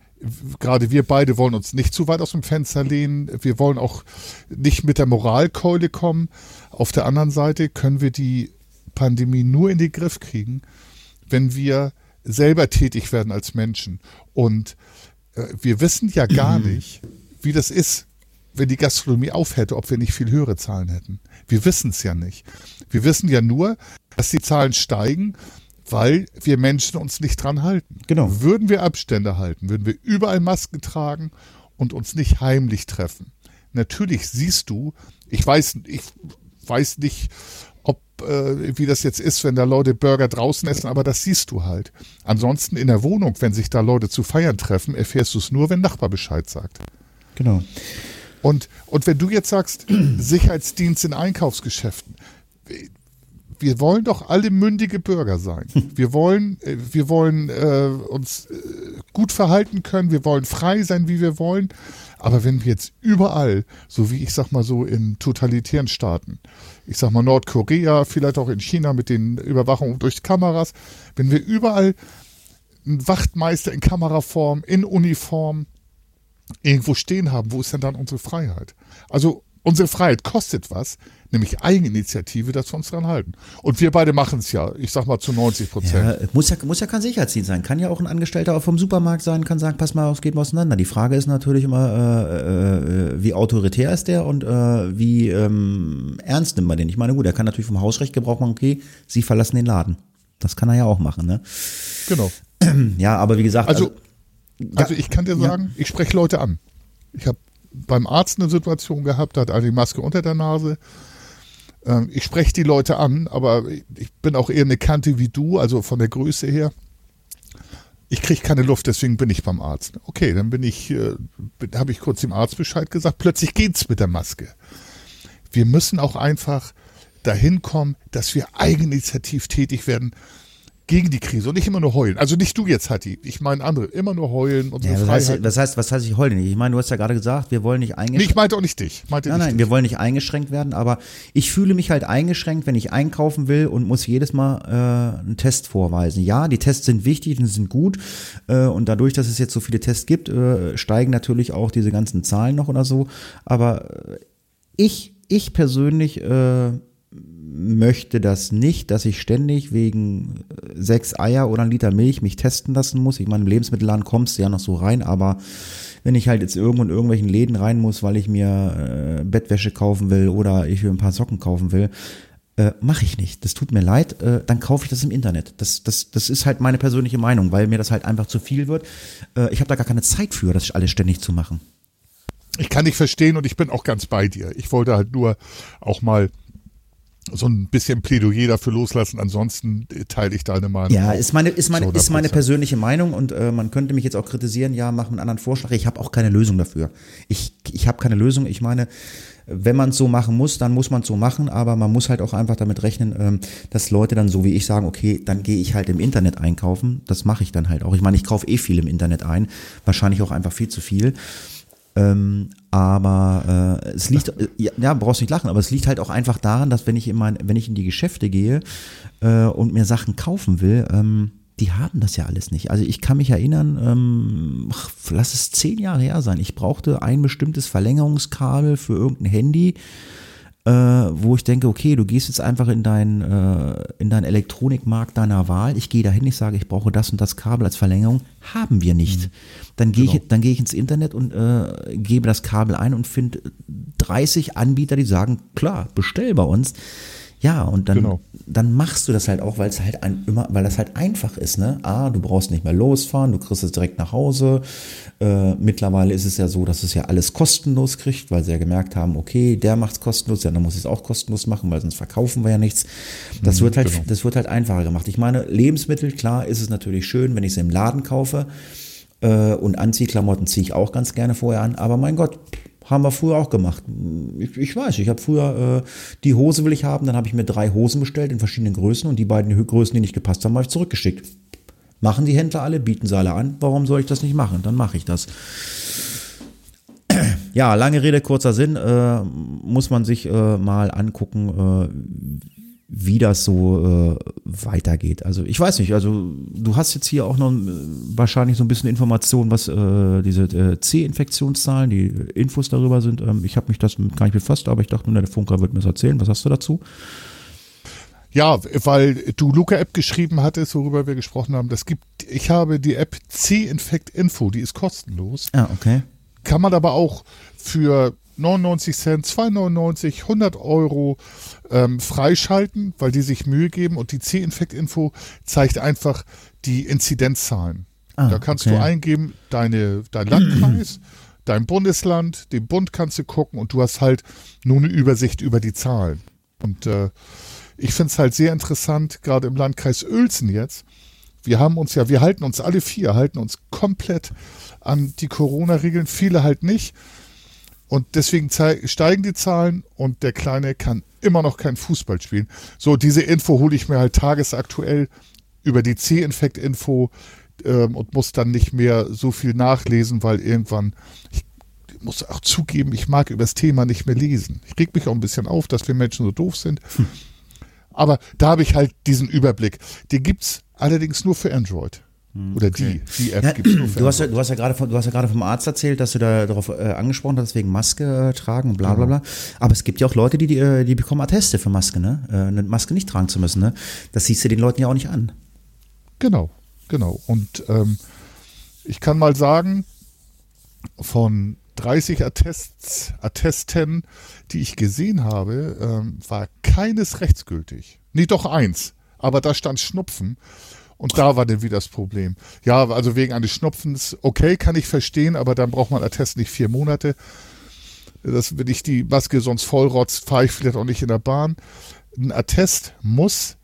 gerade wir beide wollen uns nicht zu weit aus dem Fenster lehnen. Wir wollen auch nicht mit der Moralkeule kommen. Auf der anderen Seite können wir die Pandemie nur in den Griff kriegen, wenn wir selber tätig werden als Menschen. Und äh, wir wissen ja gar nicht, wie das ist, wenn die Gastronomie aufhätte, ob wir nicht viel höhere Zahlen hätten. Wir wissen es ja nicht. Wir wissen ja nur, dass die Zahlen steigen, weil wir Menschen uns nicht dran halten. Genau. Würden wir Abstände halten, würden wir überall Masken tragen und uns nicht heimlich treffen. Natürlich siehst du, ich weiß, ich weiß nicht, äh, wie das jetzt ist, wenn da Leute Burger draußen essen, aber das siehst du halt. Ansonsten in der Wohnung, wenn sich da Leute zu feiern treffen, erfährst du es nur, wenn Nachbar Bescheid sagt. Genau. Und, und wenn du jetzt sagst, Sicherheitsdienst in Einkaufsgeschäften, wir wollen doch alle mündige Bürger sein. Wir wollen, äh, wir wollen äh, uns äh, gut verhalten können, wir wollen frei sein, wie wir wollen. Aber wenn wir jetzt überall, so wie ich sag mal so in totalitären Staaten, ich sag mal Nordkorea, vielleicht auch in China mit den Überwachungen durch Kameras, wenn wir überall einen Wachtmeister in Kameraform, in Uniform irgendwo stehen haben, wo ist denn dann unsere Freiheit? Also unsere Freiheit kostet was, nämlich Eigeninitiative, dass wir uns dran halten. Und wir beide machen es ja, ich sag mal zu 90 Prozent. Ja, muss, ja, muss ja kein Sicherheitsdienst sein. Kann ja auch ein Angestellter vom Supermarkt sein, kann sagen, pass mal, es geht mal auseinander. Die Frage ist natürlich immer, äh, äh, wie autoritär ist der und äh, wie ähm, ernst nimmt man den? Ich meine, gut, er kann natürlich vom Hausrecht Gebrauch machen, okay, Sie verlassen den Laden. Das kann er ja auch machen, ne? Genau. Ja, aber wie gesagt. Also, also, also ich kann dir sagen, ja. ich spreche Leute an. Ich habe beim Arzt eine Situation gehabt, hat die Maske unter der Nase ähm, ich spreche die Leute an, aber ich bin auch eher eine Kante wie du, also von der Größe her. Ich kriege keine Luft, deswegen bin ich beim Arzt. Okay, dann bin ich, äh, habe ich kurz dem Arzt Bescheid gesagt. Plötzlich geht's mit der Maske. Wir müssen auch einfach dahin kommen, dass wir eigeninitiativ tätig werden gegen die Krise und nicht immer nur heulen. Also nicht du jetzt, Hatti. Ich meine andere. Immer nur heulen und ja, was, heißt, was heißt, was heißt, ich heule nicht? Ich meine, du hast ja gerade gesagt, wir wollen nicht eingeschränkt. Nee, ich meinte auch nicht dich. Meinte nein, nicht nein, dich. wir wollen nicht eingeschränkt werden, aber ich fühle mich halt eingeschränkt, wenn ich einkaufen will und muss jedes Mal äh, einen Test vorweisen. Ja, die Tests sind wichtig und sind gut äh, und dadurch, dass es jetzt so viele Tests gibt, äh, steigen natürlich auch diese ganzen Zahlen noch oder so. Aber ich, ich persönlich äh, möchte das nicht, dass ich ständig wegen sechs Eier oder ein Liter Milch mich testen lassen muss. Ich meine, im Lebensmittelladen kommst du ja noch so rein, aber wenn ich halt jetzt irgendwo in irgendwelchen Läden rein muss, weil ich mir äh, Bettwäsche kaufen will oder ich ein paar Socken kaufen will, äh, mache ich nicht. Das tut mir leid, äh, dann kaufe ich das im Internet. Das, das, das ist halt meine persönliche Meinung, weil mir das halt einfach zu viel wird. Äh, ich habe da gar keine Zeit für, das alles ständig zu machen. Ich kann dich verstehen und ich bin auch ganz bei dir. Ich wollte halt nur auch mal so ein bisschen Plädoyer dafür loslassen. Ansonsten teile ich deine Meinung. Ja, ist meine, ist meine, ist meine persönliche Meinung und äh, man könnte mich jetzt auch kritisieren, ja, mach einen anderen Vorschlag. Ich habe auch keine Lösung dafür. Ich, ich habe keine Lösung. Ich meine, wenn man es so machen muss, dann muss man es so machen, aber man muss halt auch einfach damit rechnen, ähm, dass Leute dann so wie ich sagen, okay, dann gehe ich halt im Internet einkaufen. Das mache ich dann halt auch. Ich meine, ich kaufe eh viel im Internet ein, wahrscheinlich auch einfach viel zu viel. Ähm, aber äh, es liegt, äh, ja, brauchst nicht lachen, aber es liegt halt auch einfach daran, dass wenn ich in mein, wenn ich in die Geschäfte gehe äh, und mir Sachen kaufen will, ähm, die haben das ja alles nicht. Also ich kann mich erinnern, ähm, ach, lass es zehn Jahre her sein. Ich brauchte ein bestimmtes Verlängerungskabel für irgendein Handy äh, wo ich denke, okay, du gehst jetzt einfach in deinen äh, in deinen Elektronikmarkt deiner Wahl. Ich gehe dahin, ich sage, ich brauche das und das Kabel als Verlängerung. Haben wir nicht. Mhm. Dann gehe genau. ich, dann gehe ich ins Internet und äh, gebe das Kabel ein und finde 30 Anbieter, die sagen, klar, bestell bei uns. Ja, und dann, genau. dann machst du das halt auch, weil es halt ein, immer, weil das halt einfach ist, ne? Ah, du brauchst nicht mehr losfahren, du kriegst es direkt nach Hause. Äh, mittlerweile ist es ja so, dass es ja alles kostenlos kriegt, weil sie ja gemerkt haben, okay, der macht es kostenlos, ja, dann muss ich es auch kostenlos machen, weil sonst verkaufen wir ja nichts. Das mhm, wird halt, genau. das wird halt einfacher gemacht. Ich meine, Lebensmittel, klar, ist es natürlich schön, wenn ich sie im Laden kaufe. Äh, und Anziehklamotten ziehe ich auch ganz gerne vorher an, aber mein Gott, haben wir früher auch gemacht. Ich, ich weiß, ich habe früher äh, die Hose will ich haben, dann habe ich mir drei Hosen bestellt in verschiedenen Größen und die beiden Größen, die nicht gepasst haben, habe ich zurückgeschickt. Machen die Händler alle, bieten sie alle an. Warum soll ich das nicht machen? Dann mache ich das. Ja, lange Rede, kurzer Sinn, äh, muss man sich äh, mal angucken, äh, wie das so äh, weitergeht. Also ich weiß nicht, also du hast jetzt hier auch noch äh, wahrscheinlich so ein bisschen Informationen, was äh, diese äh, C-Infektionszahlen, die Infos darüber sind. Ähm, ich habe mich das gar nicht befasst, aber ich dachte nur, der Funker wird mir das erzählen. Was hast du dazu? Ja, weil du Luca-App geschrieben hattest, worüber wir gesprochen haben. Das gibt, ich habe die App C-Infekt Info, die ist kostenlos. Ah, okay. Kann man aber auch für 99 Cent, 2,99, 100 Euro ähm, freischalten, weil die sich Mühe geben und die C-Infekt-Info zeigt einfach die Inzidenzzahlen. Ah, da kannst okay. du eingeben, deine, dein Landkreis, dein Bundesland, den Bund kannst du gucken und du hast halt nur eine Übersicht über die Zahlen. Und äh, ich finde es halt sehr interessant, gerade im Landkreis Uelzen jetzt. Wir haben uns ja, wir halten uns alle vier, halten uns komplett an die Corona-Regeln, viele halt nicht. Und deswegen steigen die Zahlen und der Kleine kann immer noch kein Fußball spielen. So, diese Info hole ich mir halt tagesaktuell über die C-Infekt-Info ähm, und muss dann nicht mehr so viel nachlesen, weil irgendwann, ich muss auch zugeben, ich mag über das Thema nicht mehr lesen. Ich reg mich auch ein bisschen auf, dass wir Menschen so doof sind. Hm. Aber da habe ich halt diesen Überblick. Den gibt es allerdings nur für Android. Hm, Oder okay. die, die App ja, gibt es du hast ja, du hast ja gerade von, du hast ja gerade vom Arzt erzählt, dass du da darauf äh, angesprochen hast, wegen Maske äh, tragen und bla bla bla. Aber es gibt ja auch Leute, die, die, äh, die bekommen Atteste für Maske, ne? Äh, eine Maske nicht tragen zu müssen, ne? Das siehst du den Leuten ja auch nicht an. Genau, genau. Und ähm, ich kann mal sagen, von 30 Attests, Attesten, die ich gesehen habe, ähm, war keines rechtsgültig. Nee, doch eins. Aber da stand Schnupfen. Und da war dann wieder das Problem. Ja, also wegen eines Schnupfens, okay, kann ich verstehen, aber dann braucht man Attest nicht vier Monate. Das, wenn ich die Maske sonst vollrotzt, fahre ich vielleicht auch nicht in der Bahn. Ein Attest muss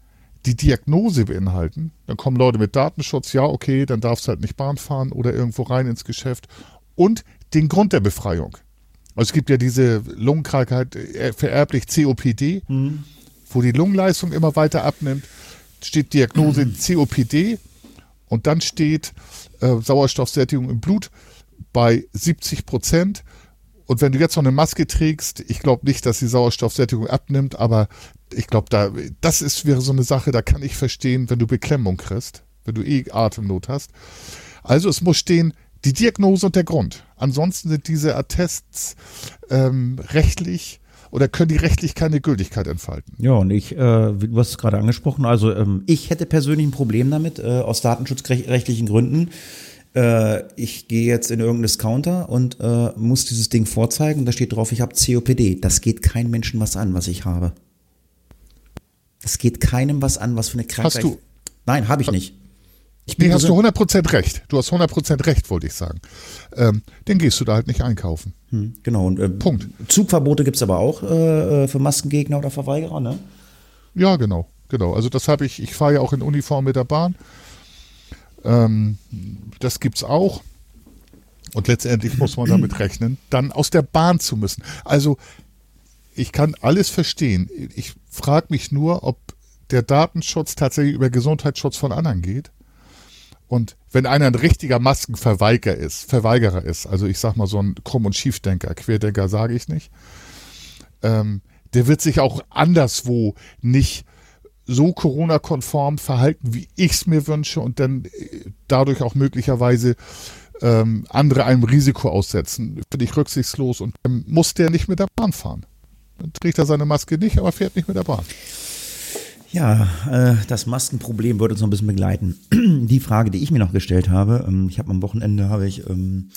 die Diagnose beinhalten. Dann kommen Leute mit Datenschutz, ja, okay, dann darfst du halt nicht Bahn fahren oder irgendwo rein ins Geschäft. Und den Grund der Befreiung. Also es gibt ja diese Lungenkrankheit, äh, vererblich COPD, mhm. wo die Lungenleistung immer weiter abnimmt steht Diagnose. COPD und dann steht äh, Sauerstoffsättigung im Blut bei 70 Prozent. Und wenn du jetzt noch eine Maske trägst, ich glaube nicht, dass die Sauerstoffsättigung abnimmt, aber ich glaube, da, das ist, wäre so eine Sache, da kann ich verstehen, wenn du Beklemmung kriegst, wenn du eh Atemnot hast. Also es muss stehen, die Diagnose und der Grund. Ansonsten sind diese Attests ähm, rechtlich oder können die rechtlich keine Gültigkeit entfalten? Ja, und ich, äh, du hast es gerade angesprochen, also ähm, ich hätte persönlich ein Problem damit, äh, aus datenschutzrechtlichen Gründen. Äh, ich gehe jetzt in irgendeinen Discounter und äh, muss dieses Ding vorzeigen und da steht drauf, ich habe COPD. Das geht keinem Menschen was an, was ich habe. Das geht keinem was an, was für eine Krankheit. Hast du? Nein, habe ich nicht. Ich nee, hast du 100% recht. Du hast 100% recht, wollte ich sagen. Ähm, dann gehst du da halt nicht einkaufen. Hm, genau. Und, äh, Punkt. Zugverbote gibt es aber auch äh, äh, für Maskengegner oder Verweigerer, ne? Ja, genau. Genau. Also das habe ich, ich fahre ja auch in Uniform mit der Bahn. Ähm, das es auch. Und letztendlich muss man damit rechnen, dann aus der Bahn zu müssen. Also ich kann alles verstehen. Ich frage mich nur, ob der Datenschutz tatsächlich über Gesundheitsschutz von anderen geht. Und wenn einer ein richtiger Maskenverweigerer ist, Verweigerer ist, also ich sag mal so ein Krumm- und Schiefdenker, Querdenker sage ich nicht, ähm, der wird sich auch anderswo nicht so Corona-konform verhalten, wie ich es mir wünsche und dann äh, dadurch auch möglicherweise ähm, andere einem Risiko aussetzen. Finde ich rücksichtslos und dann muss der nicht mit der Bahn fahren. Dann trägt er seine Maske nicht, aber fährt nicht mit der Bahn. Ja, äh, das Maskenproblem wird uns noch ein bisschen begleiten. Die Frage, die ich mir noch gestellt habe, ähm, ich habe am Wochenende habe ich ähm,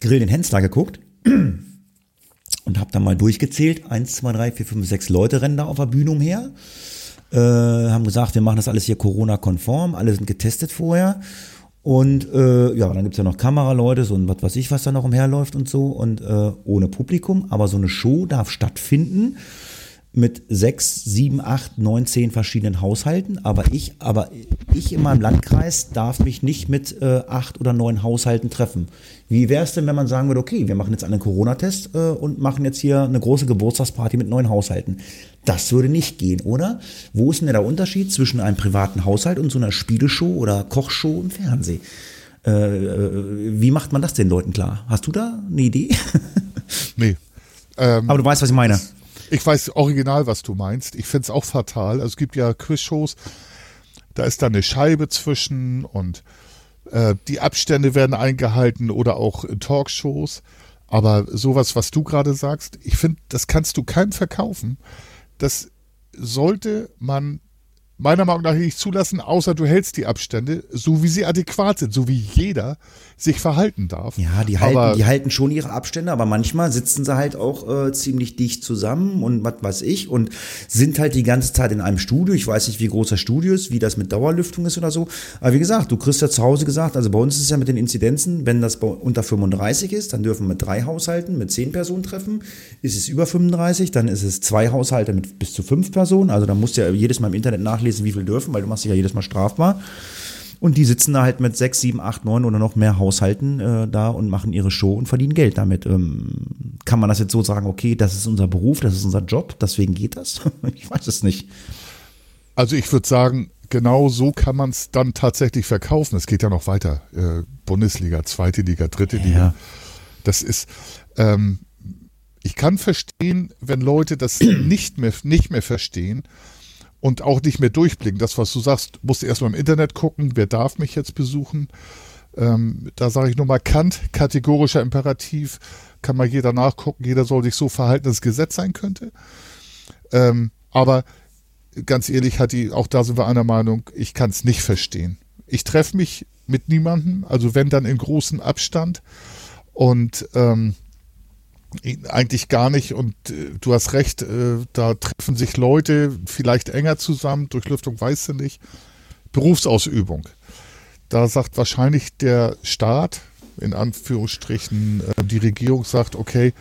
Grill den Hensler geguckt. und habe dann mal durchgezählt. Eins, zwei, drei, vier, fünf, sechs Leute rennen da auf der Bühne umher. Äh, haben gesagt, wir machen das alles hier Corona-konform, alle sind getestet vorher. Und äh, ja, dann gibt's ja noch Kameraleute, so ein was weiß ich, was da noch umherläuft und so. Und äh, ohne Publikum, aber so eine Show darf stattfinden mit sechs, sieben, acht, neun, zehn verschiedenen Haushalten. Aber ich, aber ich in meinem Landkreis darf mich nicht mit äh, acht oder neun Haushalten treffen. Wie wäre es denn, wenn man sagen würde, okay, wir machen jetzt einen Corona-Test äh, und machen jetzt hier eine große Geburtstagsparty mit neun Haushalten? Das würde nicht gehen, oder? Wo ist denn der Unterschied zwischen einem privaten Haushalt und so einer Spieleshow oder Kochshow im Fernsehen? Äh, äh wie macht man das den Leuten klar? Hast du da eine Idee? nee. Ähm, Aber du weißt, was ich meine. Ich weiß original, was du meinst. Ich finde es auch fatal. Also es gibt ja Quizshows, da ist da eine Scheibe zwischen und äh, die Abstände werden eingehalten oder auch Talkshows. Aber sowas, was du gerade sagst, ich finde, das kannst du keinem verkaufen. Das sollte man meiner Meinung nach nicht zulassen, außer du hältst die Abstände, so wie sie adäquat sind, so wie jeder sich verhalten darf. Ja, die halten, die halten schon ihre Abstände, aber manchmal sitzen sie halt auch äh, ziemlich dicht zusammen und was weiß ich und sind halt die ganze Zeit in einem Studio. Ich weiß nicht, wie groß das Studio ist, wie das mit Dauerlüftung ist oder so. Aber wie gesagt, du kriegst ja zu Hause gesagt, also bei uns ist es ja mit den Inzidenzen, wenn das unter 35 ist, dann dürfen wir mit drei Haushalten mit zehn Personen treffen. Ist es über 35, dann ist es zwei Haushalte mit bis zu fünf Personen. Also da musst du ja jedes Mal im Internet nachlesen, wie viel dürfen, weil du machst dich ja jedes Mal strafbar. Und die sitzen da halt mit sechs, sieben, acht, neun oder noch mehr Haushalten äh, da und machen ihre Show und verdienen Geld damit. Ähm, kann man das jetzt so sagen, okay, das ist unser Beruf, das ist unser Job, deswegen geht das? ich weiß es nicht. Also ich würde sagen, genau so kann man es dann tatsächlich verkaufen. Es geht ja noch weiter. Äh, Bundesliga, zweite Liga, dritte ja. Liga. Das ist, ähm, ich kann verstehen, wenn Leute das nicht mehr, nicht mehr verstehen und auch nicht mehr durchblicken. Das, was du sagst, musst du erstmal im Internet gucken, wer darf mich jetzt besuchen. Ähm, da sage ich nur mal Kant, kategorischer Imperativ, kann mal jeder nachgucken, jeder soll sich so verhalten, dass es Gesetz sein könnte. Ähm, aber ganz ehrlich, hat die, auch da sind wir einer Meinung, ich kann es nicht verstehen. Ich treffe mich mit niemandem, also wenn dann in großem Abstand. Und ähm, eigentlich gar nicht und äh, du hast recht, äh, da treffen sich Leute vielleicht enger zusammen, Durchlüftung weißt du nicht. Berufsausübung. Da sagt wahrscheinlich der Staat, in Anführungsstrichen, äh, die Regierung sagt, okay,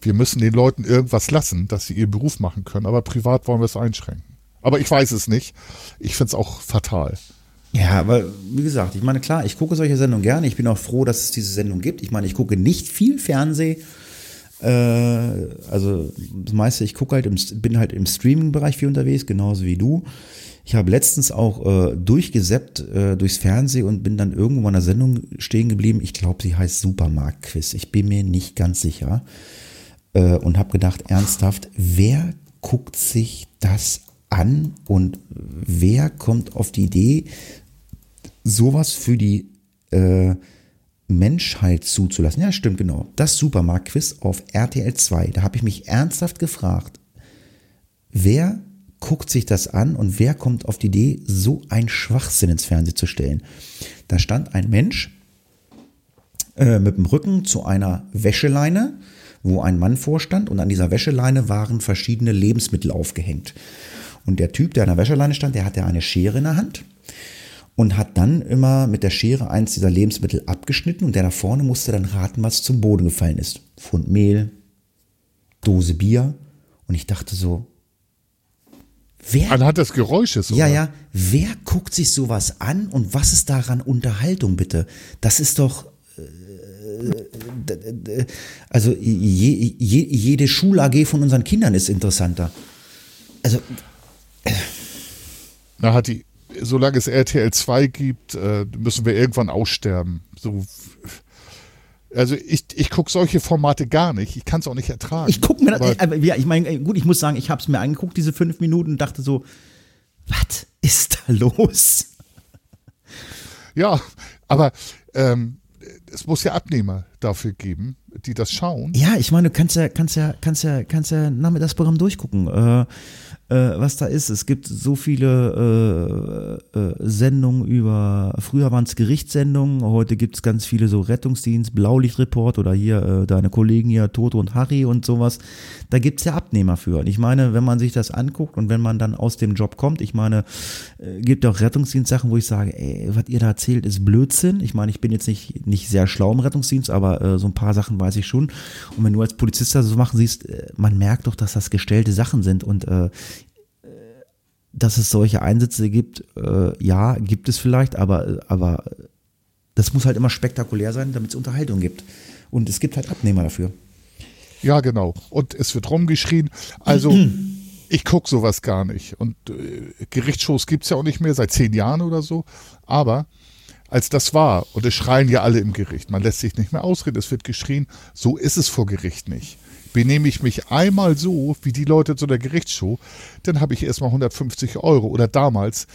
wir müssen den Leuten irgendwas lassen, dass sie ihren Beruf machen können, aber privat wollen wir es einschränken. Aber ich weiß es nicht. Ich finde es auch fatal. Ja, aber wie gesagt, ich meine, klar, ich gucke solche Sendungen gerne. Ich bin auch froh, dass es diese Sendung gibt. Ich meine, ich gucke nicht viel Fernsehen äh, also das meiste, ich gucke halt, im, bin halt im Streaming-Bereich viel unterwegs, genauso wie du. Ich habe letztens auch äh, durchgesäppt äh, durchs Fernsehen und bin dann irgendwo in einer Sendung stehen geblieben. Ich glaube, sie heißt Supermarktquiz. Ich bin mir nicht ganz sicher. Äh, und habe gedacht, ernsthaft, wer guckt sich das an und wer kommt auf die Idee, sowas für die äh, Menschheit zuzulassen. Ja, stimmt, genau. Das Supermarktquiz auf RTL 2. Da habe ich mich ernsthaft gefragt, wer guckt sich das an und wer kommt auf die Idee, so ein Schwachsinn ins Fernsehen zu stellen? Da stand ein Mensch äh, mit dem Rücken zu einer Wäscheleine, wo ein Mann vorstand und an dieser Wäscheleine waren verschiedene Lebensmittel aufgehängt. Und der Typ, der an der Wäscheleine stand, der hatte eine Schere in der Hand und hat dann immer mit der Schere eins dieser Lebensmittel abgeschnitten und der da vorne musste dann raten, was zum Boden gefallen ist. Pfund Mehl, Dose Bier und ich dachte so, wer... Anhand des Geräusches, oder? Ja, ja, wer guckt sich sowas an und was ist daran Unterhaltung bitte? Das ist doch... Äh, also je, je, jede Schul-AG von unseren Kindern ist interessanter. Also... Na, hat die solange es RTL 2 gibt, äh, müssen wir irgendwann aussterben. So, also ich, ich gucke solche Formate gar nicht. Ich kann es auch nicht ertragen. Ich gucke mir das, aber, ja, ich meine, gut, ich muss sagen, ich habe es mir angeguckt, diese fünf Minuten, und dachte so, was ist da los? Ja, aber ähm, es muss ja Abnehmer dafür geben, die das schauen. Ja, ich meine, du kannst ja, kannst ja, kannst ja, kannst ja Nachmittagsprogramm durchgucken. Äh, äh, was da ist. Es gibt so viele äh, äh, Sendungen über, früher waren es Gerichtssendungen, heute gibt es ganz viele so Rettungsdienst, Blaulichtreport oder hier äh, deine Kollegen hier, Toto und Harry und sowas. Da gibt es ja Abnehmer für. Und ich meine, wenn man sich das anguckt und wenn man dann aus dem Job kommt, ich meine, äh, gibt auch Rettungsdienstsachen, wo ich sage, ey, was ihr da erzählt, ist Blödsinn. Ich meine, ich bin jetzt nicht, nicht sehr schlau im Rettungsdienst, aber äh, so ein paar Sachen weiß ich schon. Und wenn du als Polizist das so machen siehst, äh, man merkt doch, dass das gestellte Sachen sind und äh, dass es solche Einsätze gibt, äh, ja, gibt es vielleicht, aber, aber das muss halt immer spektakulär sein, damit es Unterhaltung gibt. Und es gibt halt Abnehmer dafür. Ja, genau. Und es wird rumgeschrien. Also, ich gucke sowas gar nicht. Und äh, Gerichtsshows gibt es ja auch nicht mehr, seit zehn Jahren oder so. Aber als das war, und es schreien ja alle im Gericht, man lässt sich nicht mehr ausreden, es wird geschrien, so ist es vor Gericht nicht benehme ich mich einmal so wie die Leute zu der Gerichtsshow, dann habe ich erstmal 150 Euro oder damals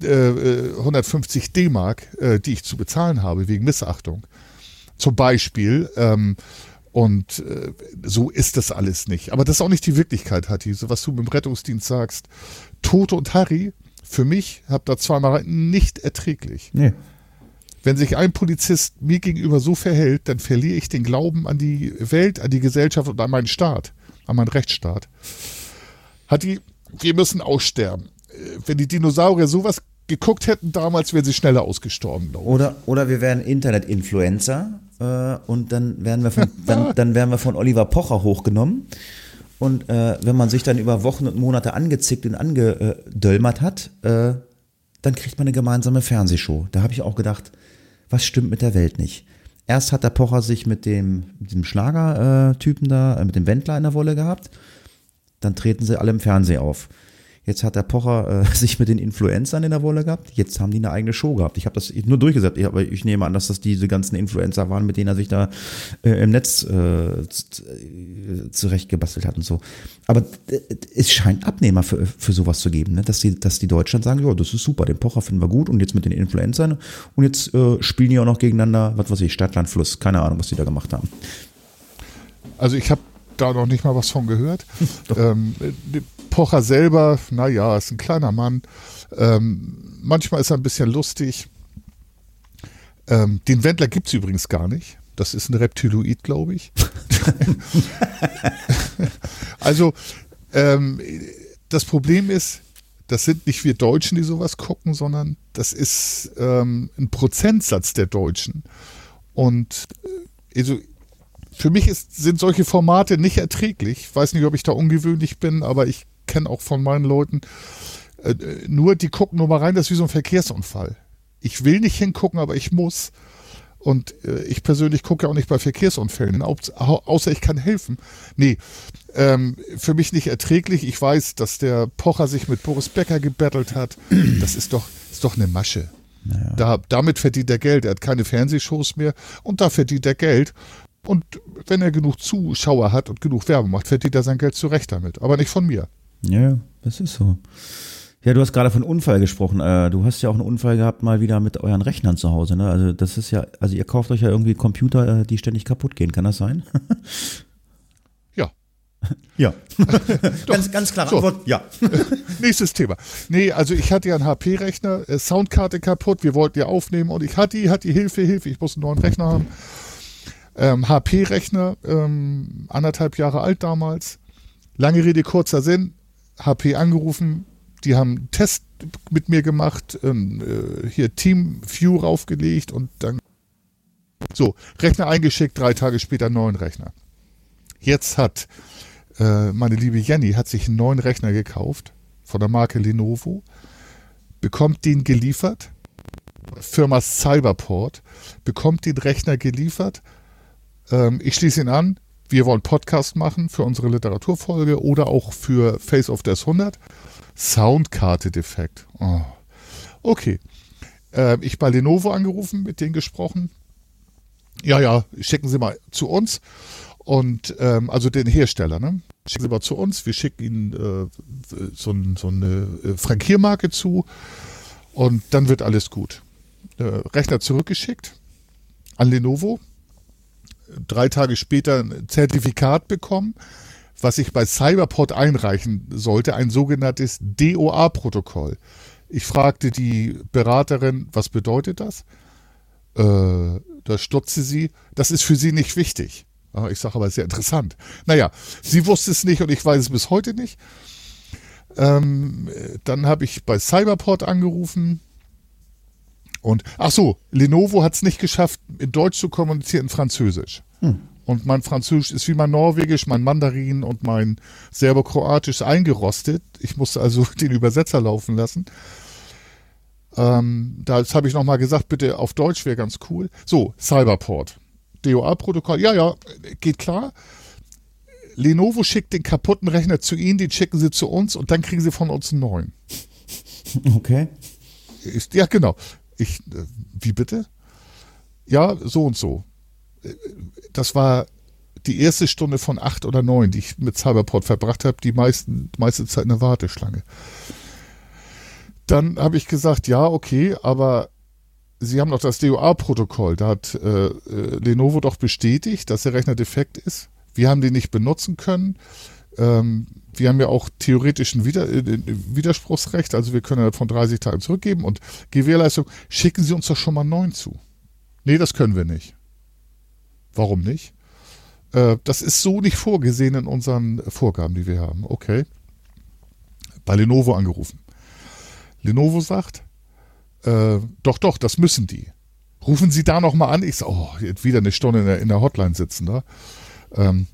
äh, 150 äh, D-Mark, äh, die ich zu bezahlen habe wegen Missachtung. Zum Beispiel. Ähm, und äh, so ist das alles nicht. Aber das ist auch nicht die Wirklichkeit, Hatti. So was du mit dem Rettungsdienst sagst. Tote und Harry, für mich, hab da zweimal nicht erträglich. Nee. Wenn sich ein Polizist mir gegenüber so verhält, dann verliere ich den Glauben an die Welt, an die Gesellschaft und an meinen Staat, an meinen Rechtsstaat. Hat die, wir müssen aussterben. Äh, wenn die Dinosaurier sowas geguckt hätten damals, wären sie schneller ausgestorben. Oder, oder wir wären Internet-Influencer äh, und dann werden, wir von, dann, dann werden wir von Oliver Pocher hochgenommen. Und äh, wenn man sich dann über Wochen und Monate angezickt und angedöllmert hat, äh, dann kriegt man eine gemeinsame Fernsehshow. Da habe ich auch gedacht, was stimmt mit der Welt nicht? Erst hat der Pocher sich mit dem, dem Schlagertypen da, äh, mit dem Wendler in der Wolle gehabt. Dann treten sie alle im Fernsehen auf. Jetzt hat der Pocher äh, sich mit den Influencern in der Wolle gehabt. Jetzt haben die eine eigene Show gehabt. Ich habe das nur durchgesetzt, ich, aber ich nehme an, dass das diese ganzen Influencer waren, mit denen er sich da äh, im Netz äh, zurechtgebastelt hat und so. Aber es scheint Abnehmer für, für sowas zu geben, ne? dass, die, dass die Deutschland sagen, ja, das ist super, den Pocher finden wir gut und jetzt mit den Influencern und jetzt äh, spielen die auch noch gegeneinander, was weiß ich, Stadtland, Fluss, keine Ahnung, was die da gemacht haben. Also ich habe da noch nicht mal was von gehört. ähm, Pocher selber, naja, ist ein kleiner Mann. Ähm, manchmal ist er ein bisschen lustig. Ähm, den Wendler gibt es übrigens gar nicht. Das ist ein Reptiloid, glaube ich. also, ähm, das Problem ist, das sind nicht wir Deutschen, die sowas gucken, sondern das ist ähm, ein Prozentsatz der Deutschen. Und äh, also für mich ist, sind solche Formate nicht erträglich. Ich weiß nicht, ob ich da ungewöhnlich bin, aber ich kenne auch von meinen Leuten, äh, nur die gucken nur mal rein, das ist wie so ein Verkehrsunfall. Ich will nicht hingucken, aber ich muss. Und äh, ich persönlich gucke ja auch nicht bei Verkehrsunfällen, außer ich kann helfen. Nee, ähm, für mich nicht erträglich. Ich weiß, dass der Pocher sich mit Boris Becker gebettelt hat. Das ist doch, ist doch eine Masche. Naja. Da, damit verdient er Geld. Er hat keine Fernsehshows mehr und da verdient er Geld. Und wenn er genug Zuschauer hat und genug Werbung macht, verdient er sein Geld zurecht damit. Aber nicht von mir. Ja, das ist so. Ja, du hast gerade von Unfall gesprochen. Äh, du hast ja auch einen Unfall gehabt mal wieder mit euren Rechnern zu Hause. Ne? Also das ist ja, also ihr kauft euch ja irgendwie Computer, äh, die ständig kaputt gehen. Kann das sein? ja. Ja. ganz, ganz klare so. Antwort, ja. Nächstes Thema. Nee, also ich hatte ja einen HP-Rechner, äh, Soundkarte kaputt, wir wollten ja aufnehmen und ich hatte, die, hatte die Hilfe, Hilfe, ich muss einen neuen Rechner haben. Ähm, HP-Rechner, ähm, anderthalb Jahre alt damals. Lange Rede, kurzer Sinn. HP angerufen, die haben einen Test mit mir gemacht, ähm, äh, hier Team View raufgelegt und dann so, Rechner eingeschickt, drei Tage später neuen Rechner. Jetzt hat äh, meine liebe Jenny hat sich einen neuen Rechner gekauft von der Marke Lenovo, bekommt den geliefert, Firma Cyberport, bekommt den Rechner geliefert. Ähm, ich schließe ihn an, wir wollen Podcast machen für unsere Literaturfolge oder auch für Face of Death 100. Soundkarte-Defekt. Oh. Okay. Äh, ich bei Lenovo angerufen, mit denen gesprochen. Ja, ja, schicken Sie mal zu uns. Und ähm, also den Hersteller, ne? Schicken Sie mal zu uns. Wir schicken Ihnen äh, so, so, eine äh, Frankiermarke zu. Und dann wird alles gut. Äh, Rechner zurückgeschickt an Lenovo drei Tage später ein Zertifikat bekommen, was ich bei Cyberport einreichen sollte, ein sogenanntes DOA-Protokoll. Ich fragte die Beraterin, was bedeutet das? Äh, da stutzte sie, das ist für sie nicht wichtig. Ich sage aber sehr interessant. Naja, sie wusste es nicht und ich weiß es bis heute nicht. Ähm, dann habe ich bei Cyberport angerufen. Und ach so, Lenovo hat es nicht geschafft, in Deutsch zu kommunizieren, in Französisch. Hm. Und mein Französisch ist wie mein Norwegisch, mein Mandarin und mein Serbokroatisch eingerostet. Ich musste also den Übersetzer laufen lassen. Ähm, das habe ich nochmal gesagt, bitte auf Deutsch wäre ganz cool. So, Cyberport. DOA-Protokoll, ja, ja, geht klar. Lenovo schickt den kaputten Rechner zu Ihnen, den schicken Sie zu uns und dann kriegen Sie von uns einen neuen. Okay. Ich, ja, genau. Ich, äh, wie bitte? Ja, so und so. Das war die erste Stunde von acht oder neun, die ich mit Cyberport verbracht habe, die meisten, meiste Zeit in der Warteschlange. Dann habe ich gesagt, ja, okay, aber Sie haben doch das DOA-Protokoll. Da hat äh, äh, Lenovo doch bestätigt, dass der Rechner defekt ist. Wir haben den nicht benutzen können. Ähm, wir haben ja auch theoretischen Wider äh, Widerspruchsrecht, also wir können von 30 Tagen zurückgeben und Gewährleistung, schicken Sie uns doch schon mal neuen zu. Nee, das können wir nicht. Warum nicht? Äh, das ist so nicht vorgesehen in unseren Vorgaben, die wir haben. Okay. Bei Lenovo angerufen. Lenovo sagt, äh, doch, doch, das müssen die. Rufen Sie da nochmal an. Ich sage, oh, wieder eine Stunde in der, in der Hotline sitzen da. Ähm,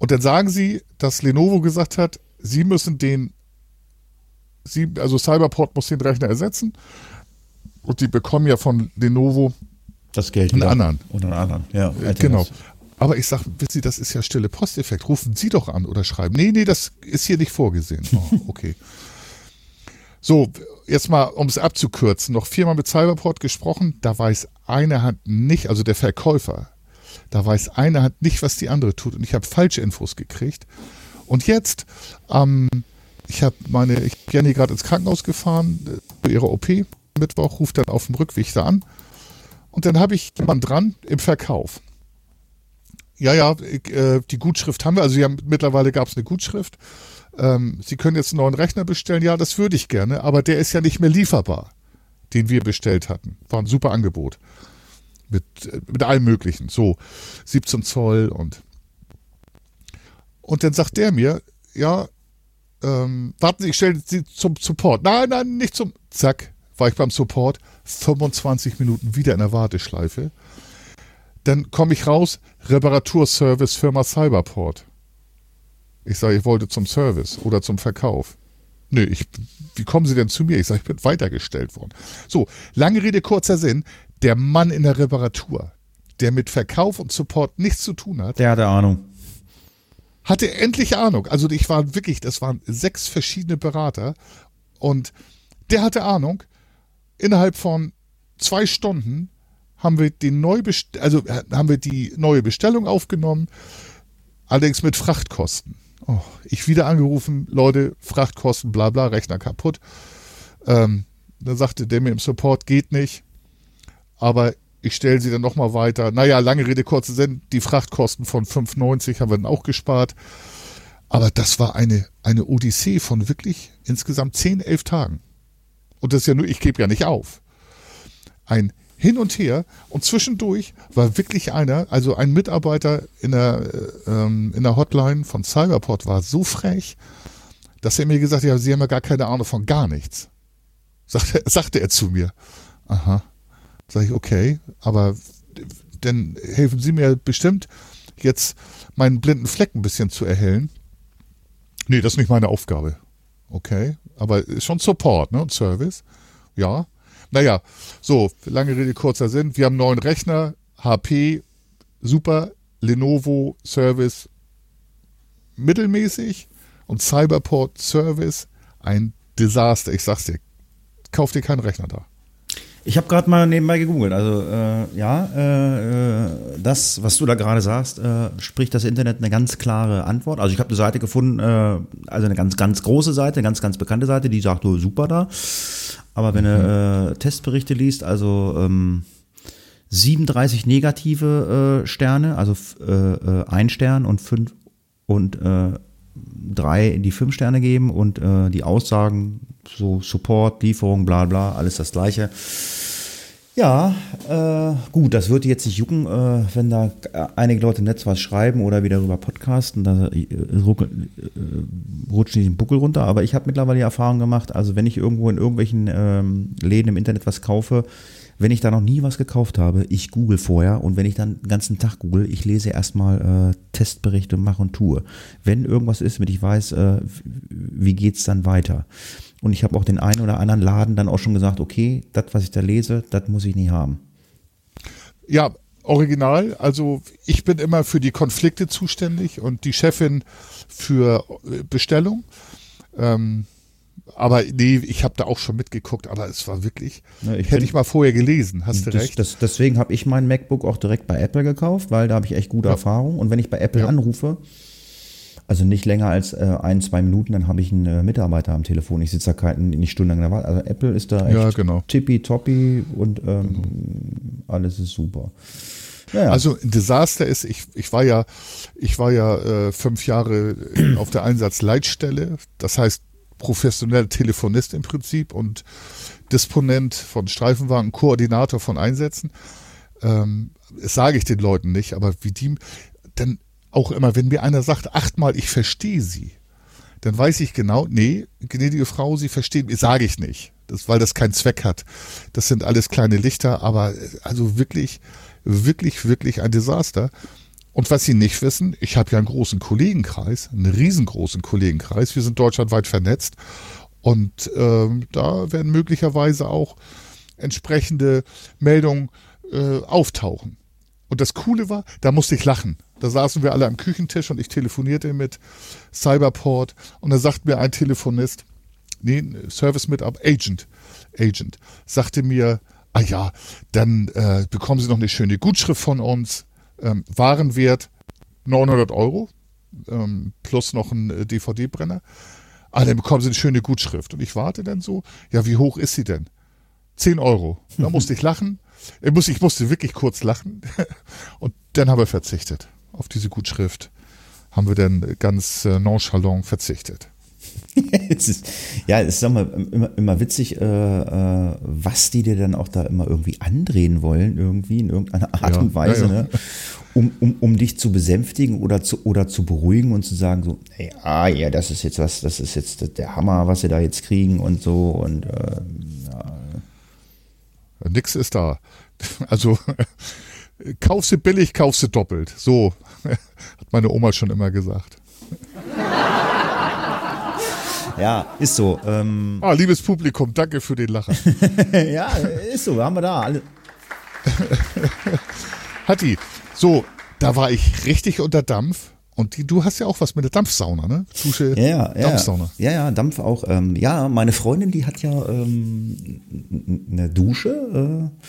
und dann sagen sie, dass Lenovo gesagt hat, sie müssen den, sie, also Cyberport muss den Rechner ersetzen. Und die bekommen ja von Lenovo das Geld einen anderen. Und einen anderen, ja. Äh, genau. Aber ich sage, wissen Sie, das ist ja stille Posteffekt. Rufen Sie doch an oder schreiben. Nee, nee, das ist hier nicht vorgesehen. Oh, okay. So, jetzt mal, um es abzukürzen, noch viermal mit Cyberport gesprochen, da weiß eine Hand nicht, also der Verkäufer, da weiß eine Hand nicht, was die andere tut. Und ich habe falsche Infos gekriegt. Und jetzt, ähm, ich habe meine, ich bin hier gerade ins Krankenhaus gefahren, für äh, ihre OP, Mittwoch, ruft dann auf dem Rückweg da an. Und dann habe ich jemanden dran im Verkauf. Ja, ja, äh, die Gutschrift haben wir, also haben, mittlerweile gab es eine Gutschrift ähm, Sie können jetzt einen neuen Rechner bestellen. Ja, das würde ich gerne, aber der ist ja nicht mehr lieferbar, den wir bestellt hatten. War ein super Angebot. Mit, mit allem Möglichen. So, 17 Zoll und. Und dann sagt der mir, ja, ähm, warten Sie, ich stelle Sie zum Support. Nein, nein, nicht zum. Zack, war ich beim Support. 25 Minuten wieder in der Warteschleife. Dann komme ich raus, Reparaturservice Firma Cyberport. Ich sage, ich wollte zum Service oder zum Verkauf. Nö, ich, wie kommen Sie denn zu mir? Ich sage, ich bin weitergestellt worden. So, lange Rede, kurzer Sinn. Der Mann in der Reparatur, der mit Verkauf und Support nichts zu tun hat. Der hatte Ahnung. Hatte endlich Ahnung. Also ich war wirklich, das waren sechs verschiedene Berater und der hatte Ahnung. Innerhalb von zwei Stunden haben wir den neu also haben wir die neue Bestellung aufgenommen, allerdings mit Frachtkosten. Oh, ich wieder angerufen, Leute, Frachtkosten, bla bla, Rechner kaputt. Ähm, dann sagte der mir im Support, geht nicht. Aber ich stelle sie dann nochmal weiter. Naja, lange Rede, kurze Sinn, die Frachtkosten von 5,90 haben wir dann auch gespart. Aber das war eine, eine Odyssee von wirklich insgesamt 10, 11 Tagen. Und das ist ja nur, ich gebe ja nicht auf. Ein hin und her. Und zwischendurch war wirklich einer, also ein Mitarbeiter in der, äh, ähm, in der Hotline von Cyberport war so frech, dass er mir gesagt hat, ja, Sie haben ja gar keine Ahnung von gar nichts. Sagte, sagte er zu mir. Aha. Sag ich, okay, aber dann helfen Sie mir bestimmt, jetzt meinen blinden Fleck ein bisschen zu erhellen. Nee, das ist nicht meine Aufgabe. Okay, aber schon Support, ne, und Service. Ja, naja, so, lange Rede, kurzer Sinn. Wir haben neuen Rechner, HP, super, Lenovo Service mittelmäßig und Cyberport Service ein Desaster. Ich sag's dir, kauf dir keinen Rechner da. Ich habe gerade mal nebenbei gegoogelt. Also äh, ja, äh, äh, das, was du da gerade sagst, äh, spricht das Internet eine ganz klare Antwort. Also ich habe eine Seite gefunden, äh, also eine ganz, ganz große Seite, eine ganz, ganz bekannte Seite, die sagt, oh, super da. Aber wenn mhm. du äh, Testberichte liest, also ähm, 37 negative Sterne, also ein Stern und fünf und drei die fünf Sterne geben und äh, die Aussagen, so Support, Lieferung, bla bla, alles das gleiche. Ja, äh, gut, das würde jetzt nicht jucken, äh, wenn da einige Leute im Netz was schreiben oder wieder darüber podcasten, da äh, äh, rutschen die den Buckel runter. Aber ich habe mittlerweile die Erfahrung gemacht, also wenn ich irgendwo in irgendwelchen ähm, Läden im Internet was kaufe, wenn ich da noch nie was gekauft habe, ich google vorher und wenn ich dann den ganzen Tag google, ich lese erstmal äh, Testberichte, mache und tue. Wenn irgendwas ist, mit ich weiß, äh, wie geht's dann weiter. Und ich habe auch den einen oder anderen Laden dann auch schon gesagt, okay, das, was ich da lese, das muss ich nie haben. Ja, original. Also ich bin immer für die Konflikte zuständig und die Chefin für äh, Bestellung. Ähm, aber nee, ich habe da auch schon mitgeguckt, aber es war wirklich, ja, ich hätte ich mal vorher gelesen, hast du das, recht. Das, deswegen habe ich mein MacBook auch direkt bei Apple gekauft, weil da habe ich echt gute ja. Erfahrung. Und wenn ich bei Apple ja. anrufe, also nicht länger als äh, ein, zwei Minuten, dann habe ich einen äh, Mitarbeiter am Telefon. Ich sitze da kein, nicht stundenlang in der Wahl. Also Apple ist da echt ja, genau. tippitoppi und ähm, genau. alles ist super. Ja, ja. Also ein Desaster ist, ich, ich war ja, ich war ja äh, fünf Jahre auf der Einsatzleitstelle. Das heißt, professioneller Telefonist im Prinzip und Disponent von Streifenwagen, Koordinator von Einsätzen. Ähm, das sage ich den Leuten nicht, aber wie die, dann auch immer, wenn mir einer sagt, achtmal, ich verstehe sie, dann weiß ich genau, nee, gnädige Frau, Sie verstehen, sage ich nicht, das, weil das keinen Zweck hat. Das sind alles kleine Lichter, aber also wirklich, wirklich, wirklich ein Desaster. Und was Sie nicht wissen, ich habe ja einen großen Kollegenkreis, einen riesengroßen Kollegenkreis. Wir sind deutschlandweit vernetzt und ähm, da werden möglicherweise auch entsprechende Meldungen äh, auftauchen. Und das Coole war, da musste ich lachen. Da saßen wir alle am Küchentisch und ich telefonierte mit Cyberport und da sagt mir ein Telefonist, nee, Service Mitarbeiter, Agent, Agent, sagte mir, ah ja, dann äh, bekommen Sie noch eine schöne Gutschrift von uns ähm, Warenwert 900 Euro ähm, plus noch ein äh, DVD-Brenner. Ah, dann bekommen Sie eine schöne Gutschrift. Und ich warte dann so, ja, wie hoch ist sie denn? 10 Euro. Da musste ich lachen. Ich musste, ich musste wirklich kurz lachen. Und dann haben wir verzichtet. Auf diese Gutschrift haben wir dann ganz äh, nonchalant verzichtet. es ist, ja, es ist immer, immer, immer witzig, äh, äh, was die dir dann auch da immer irgendwie andrehen wollen, irgendwie in irgendeiner Art ja, und Weise, ja, ja. Ne? Um, um, um dich zu besänftigen oder zu, oder zu beruhigen und zu sagen so, hey, ah ja, das ist jetzt was, das ist jetzt der Hammer, was sie da jetzt kriegen und so und äh, Nix ist da. Also kauf sie billig, kauf sie doppelt. So hat meine Oma schon immer gesagt. Ja, ist so. Ähm ah, liebes Publikum, danke für den Lacher. ja, ist so, haben wir da. Alle. Hatti, so, da war ich richtig unter Dampf. Und die, du hast ja auch was mit der Dampfsauna, ne? Dusche, ja, Dampfsauna. Ja, ja, Dampf auch. Ähm, ja, meine Freundin, die hat ja ähm, eine Dusche. Äh,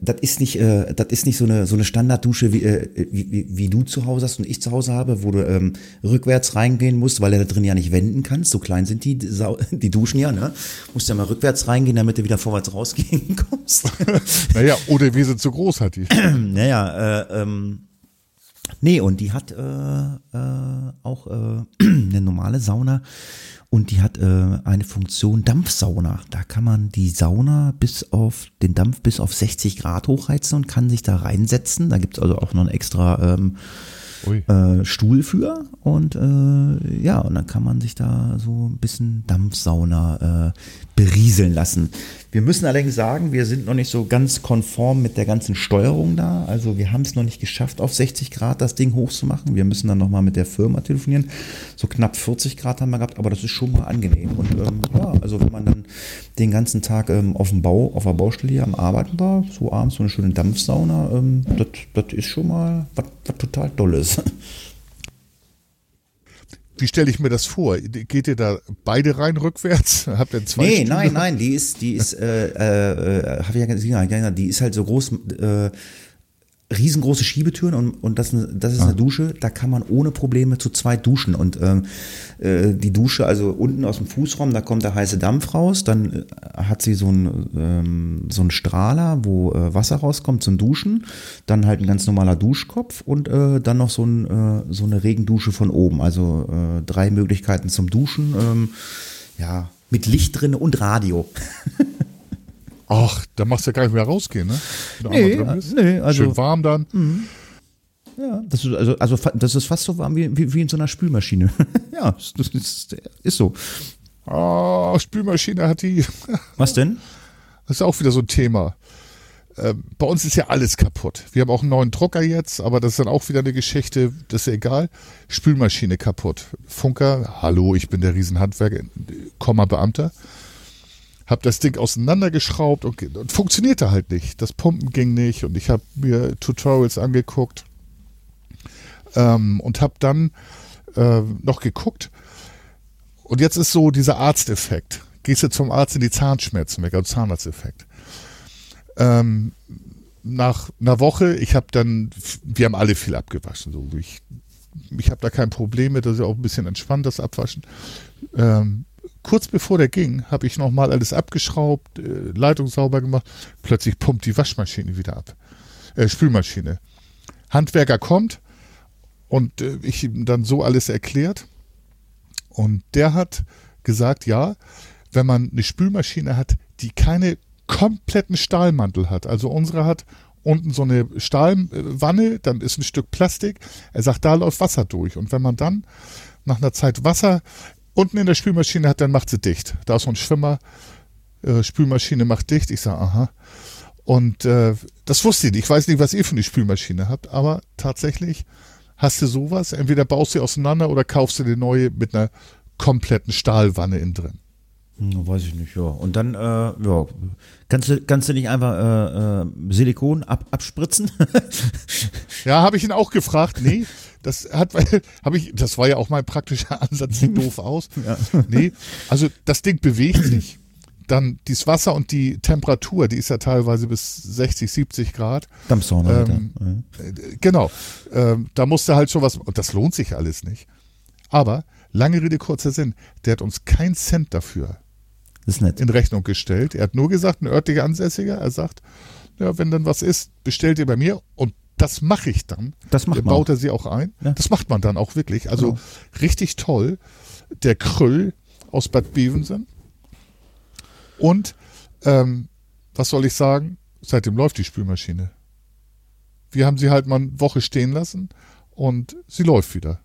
das ist nicht, äh, das ist nicht so eine so eine Standarddusche wie, äh, wie, wie du zu Hause hast und ich zu Hause habe, wo du ähm, rückwärts reingehen musst, weil du da drin ja nicht wenden kannst. So klein sind die die Duschen ja, ne? Musst ja mal rückwärts reingehen, damit du wieder vorwärts rausgehen kommst. naja, oder wir sind zu groß, hat die. naja, äh, ähm, Nee, und die hat äh, äh, auch äh, eine normale Sauna und die hat äh, eine Funktion Dampfsauna. Da kann man die Sauna bis auf den Dampf bis auf 60 Grad hochheizen und kann sich da reinsetzen. Da gibt es also auch noch ein extra ähm, äh, Stuhl für und äh, ja, und dann kann man sich da so ein bisschen Dampfsauna äh, berieseln lassen. Wir müssen allerdings sagen, wir sind noch nicht so ganz konform mit der ganzen Steuerung da. Also wir haben es noch nicht geschafft, auf 60 Grad das Ding hochzumachen. Wir müssen dann nochmal mit der Firma telefonieren. So knapp 40 Grad haben wir gehabt, aber das ist schon mal angenehm. Und ähm, ja, also wenn man dann den ganzen Tag ähm, auf dem Bau, auf der Baustelle hier am Arbeiten war, so abends so eine schöne Dampfsauna, ähm, das ist schon mal was total Tolles. Wie stelle ich mir das vor? Geht ihr da beide rein rückwärts? Habt ihr zwei? Nee, Stühle? nein, nein, die ist, die ist, äh, äh, habe ich ja gesagt, die ist halt so groß, äh, riesengroße Schiebetüren und, und das, das ist eine Dusche, da kann man ohne Probleme zu zweit duschen. Und ähm, äh, die Dusche, also unten aus dem Fußraum, da kommt der heiße Dampf raus, dann äh, hat sie so einen ähm, so einen Strahler, wo äh, Wasser rauskommt zum Duschen, dann halt ein ganz normaler Duschkopf und äh, dann noch so, ein, äh, so eine Regendusche von oben. Also äh, drei Möglichkeiten zum Duschen. Ähm, ja, mit Licht drin und Radio. Ach, da machst du ja gar nicht mehr rausgehen, ne? Nee, nee, also, Schön warm dann. Ja, das ist, also, also das ist fast so warm wie, wie, wie in so einer Spülmaschine. ja, das ist, ist so. Ah, Spülmaschine hat die. Was denn? Das ist auch wieder so ein Thema. Ähm, bei uns ist ja alles kaputt. Wir haben auch einen neuen Drucker jetzt, aber das ist dann auch wieder eine Geschichte, das ist ja egal. Spülmaschine kaputt. Funker, hallo, ich bin der Riesenhandwerker, Komma Beamter. Hab das Ding auseinandergeschraubt und, und funktionierte halt nicht. Das Pumpen ging nicht und ich habe mir Tutorials angeguckt ähm, und habe dann äh, noch geguckt. Und jetzt ist so dieser Arzteffekt. Gehst du zum Arzt in die Zahnschmerzen weg, also Zahnarzteffekt. Ähm, nach einer Woche, ich habe dann, wir haben alle viel abgewaschen. So. Ich, ich habe da kein Problem mit, das ist auch ein bisschen entspannt, das Abwaschen. Ähm, kurz bevor der ging, habe ich nochmal alles abgeschraubt, äh, Leitung sauber gemacht. Plötzlich pumpt die Waschmaschine wieder ab. Äh, Spülmaschine. Handwerker kommt und äh, ich ihm dann so alles erklärt. Und der hat gesagt, ja, wenn man eine Spülmaschine hat, die keine kompletten Stahlmantel hat, also unsere hat unten so eine Stahlwanne, dann ist ein Stück Plastik. Er sagt, da läuft Wasser durch. Und wenn man dann nach einer Zeit Wasser unten in der Spülmaschine hat, dann macht sie dicht. Da ist so ein Schwimmer, äh, Spülmaschine macht dicht. Ich sage, aha. Und äh, das wusste ich nicht. Ich weiß nicht, was ihr für eine Spülmaschine habt, aber tatsächlich hast du sowas. Entweder baust du sie auseinander oder kaufst du eine neue mit einer kompletten Stahlwanne innen drin. Hm, weiß ich nicht, ja. Und dann, äh, ja, kannst du, kannst du nicht einfach äh, äh, Silikon ab, abspritzen? Ja, habe ich ihn auch gefragt. Nee, das hat, habe ich, das war ja auch mein praktischer Ansatz, sieht doof aus. Ja. Nee, also das Ding bewegt sich. Dann dieses Wasser und die Temperatur, die ist ja teilweise bis 60, 70 Grad. Dampfsauna. Ähm, ja. Äh, Genau. Ähm, da musste halt schon was, und das lohnt sich alles nicht. Aber, lange Rede, kurzer Sinn, der hat uns keinen Cent dafür Das in Rechnung gestellt. Er hat nur gesagt, ein örtlicher Ansässiger, er sagt, ja, wenn dann was ist, bestellt ihr bei mir und das mache ich dann. Das macht Dann man baut er sie auch ein. Ja. Das macht man dann auch wirklich. Also Genau. richtig toll. Der Krüll aus Bad Bevensen. Und ähm, was soll ich sagen? Seitdem läuft die Spülmaschine. Wir haben sie halt mal eine Woche stehen lassen und sie läuft wieder.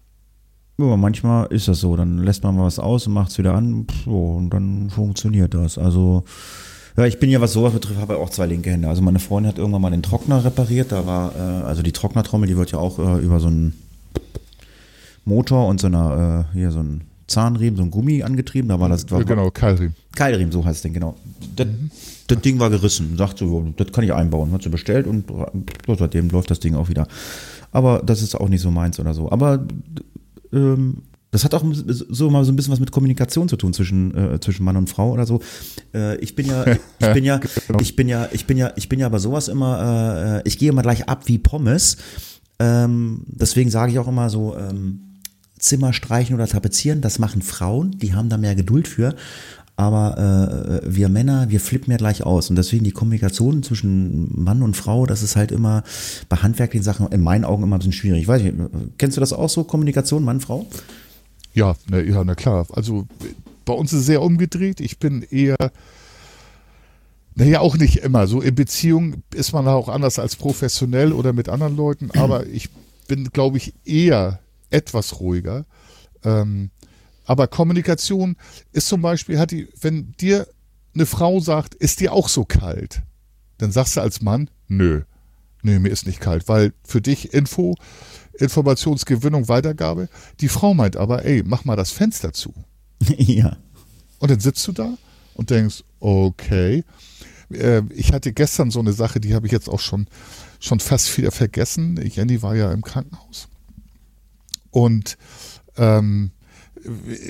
Ja, manchmal ist das so. Dann lässt man mal was aus und macht es wieder an. So, und dann funktioniert das. Also, ja, ich bin ja, was sowas betrifft, habe auch zwei linke Hände. Also meine Freundin hat irgendwann mal den Trockner repariert. Da war, äh, also die Trocknertrommel, die wird ja auch äh, über so einen Motor und so einer, äh, hier so ein Zahnriemen, so ein Gummi angetrieben. Da war das, war, Ja, genau, Keilriemen. Keilriemen, so heißt es denn, genau. Das, das Ding war gerissen. Sagt so, ja, das kann ich einbauen. Hat sie bestellt und seitdem läuft das Ding auch wieder. Aber das ist auch nicht so meins oder so. Aber ähm, das hat auch so mal so ein bisschen was mit Kommunikation zu tun zwischen, äh, zwischen Mann und Frau oder so. Äh, ich bin ja, ich bin ja, ich bin ja, ich bin ja, ich bin ja bei sowas immer, äh, ich gehe immer gleich ab wie Pommes. Ähm, deswegen sage ich auch immer so, ähm, Zimmer streichen oder tapezieren, das machen Frauen, die haben da mehr Geduld für. Aber äh, wir Männer, wir flippen ja gleich aus. Und deswegen die Kommunikation zwischen Mann und Frau, das ist halt immer bei handwerklichen Sachen in meinen Augen immer ein bisschen schwierig. Ich weiß nicht, kennst du das auch so, Kommunikation Mann-Frau? Ja, na, ja, na klar. Also bei uns ist es sehr umgedreht. Ich bin eher, naja, auch nicht immer. So in Beziehung ist man auch anders als professionell oder mit anderen Leuten, aber ich bin, glaube ich, eher etwas ruhiger. Ähm, aber Kommunikation ist zum Beispiel, hat die, wenn dir eine Frau sagt, ist dir auch so kalt, dann sagst du als Mann, nö, nö, mir ist nicht kalt, weil für dich Info, Informationsgewinnung, Weitergabe, die Frau meint aber, ey, mach mal das Fenster zu. ja. Und dann sitzt du da und denkst, okay. Äh, ich hatte gestern so eine Sache, die habe ich jetzt auch schon, schon fast wieder vergessen. Jenny war ja im Krankenhaus. Und ähm,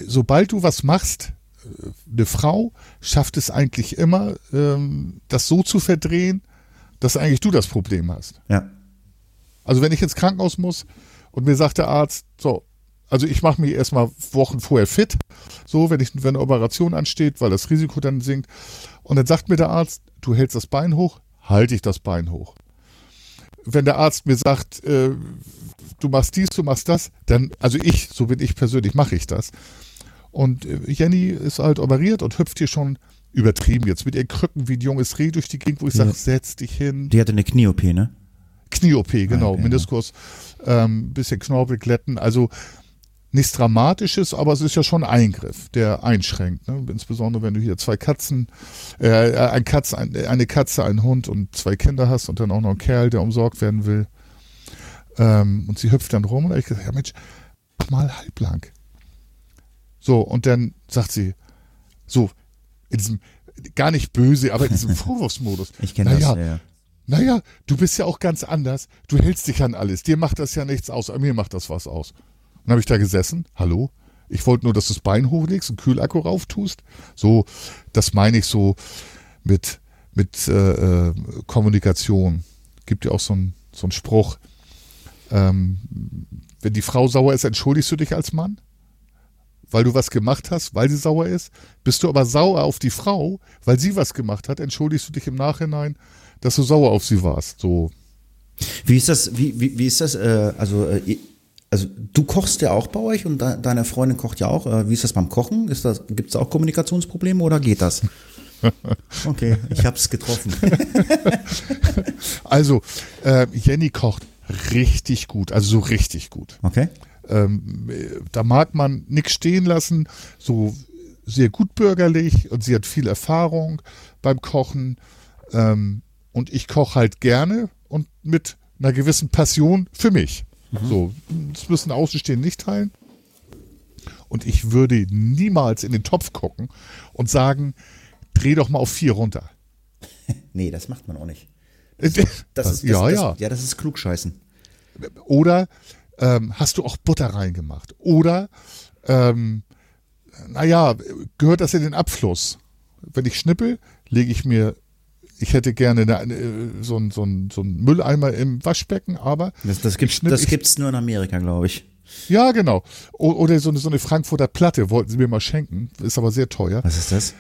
sobald du was machst, äh, eine Frau schafft es eigentlich immer, ähm, das so zu verdrehen, dass eigentlich du das Problem hast. Ja. Also wenn ich ins Krankenhaus muss und mir sagt der Arzt, so, also ich mache mich erstmal Wochen vorher fit, so, wenn, ich, wenn eine Operation ansteht, weil das Risiko dann sinkt. Und dann sagt mir der Arzt, du hältst das Bein hoch, halte ich das Bein hoch. Wenn der Arzt mir sagt, äh, du machst dies, du machst das, dann, also ich, so bin ich persönlich, mache ich das. Und äh, Jenny ist halt operiert und hüpft hier schon übertrieben jetzt mit ihren Krücken wie ein junges Reh durch die Gegend, wo ich ja. sage, setz dich hin. Die hatte eine Knie-OP, ne? Knie-OP, genau. Ah, okay, Meniskus, ähm, bisschen Knorpel glätten. Also nichts Dramatisches, aber es ist ja schon ein Eingriff, der einschränkt. Ne? Insbesondere wenn du hier zwei Katzen, äh, ein Katz, ein, eine Katze, einen Hund und zwei Kinder hast und dann auch noch einen Kerl, der umsorgt werden will. Ähm, und sie hüpft dann rum und ich gesagt, ja Mensch, mach mal halblang. So, und dann sagt sie, so, in diesem, gar nicht böse, aber in diesem Vorwurfsmodus. Ich kenne naja, das, ja. Naja, du bist ja auch ganz anders. Du hältst dich an alles. Dir macht das ja nichts aus, aber mir macht das was aus. Dann habe ich da gesessen. Hallo? Ich wollte nur, dass du das Bein hochlegst, einen Kühlakku rauf tust. So, das meine ich so mit, mit äh, äh, Kommunikation. Gibt ja auch so einen so Spruch. Ähm, wenn die Frau sauer ist, entschuldigst du dich als Mann? Weil du was gemacht hast, weil sie sauer ist. Bist du aber sauer auf die Frau, weil sie was gemacht hat, entschuldigst du dich im Nachhinein, dass du sauer auf sie warst. So. Wie ist das, wie, wie, wie ist das, äh, also äh, also du kochst ja auch bei euch und de deine Freundin kocht ja auch. Äh, wie ist das beim Kochen? Ist das, gibt es auch Kommunikationsprobleme oder geht das? Okay, ich habe es getroffen. also, äh, Jenny kocht richtig gut, also so richtig gut. Okay. Ähm, da mag man nichts stehen lassen, so sehr gut bürgerlich und sie hat viel Erfahrung beim Kochen. Ähm, und ich koche halt gerne und mit einer gewissen Passion für mich. Mhm. So, das müssen Außenstehende nicht teilen. Und ich würde niemals in den Topf gucken und sagen, dreh doch mal auf vier runter. nee, das macht man auch nicht. Das, das ist, das, ja, das, ja. ja, das ist klugscheißen. Oder ähm, hast du auch Butter reingemacht? Oder, ähm, naja, gehört das in den Abfluss? Wenn ich schnippel, lege ich mir ich hätte gerne eine, so, ein, so, ein, so einen Mülleimer im Waschbecken, aber. Das, das gibt es nur in Amerika, glaube ich. Ja, genau. Oder so eine, so eine Frankfurter Platte wollten sie mir mal schenken. Ist aber sehr teuer. Was ist das?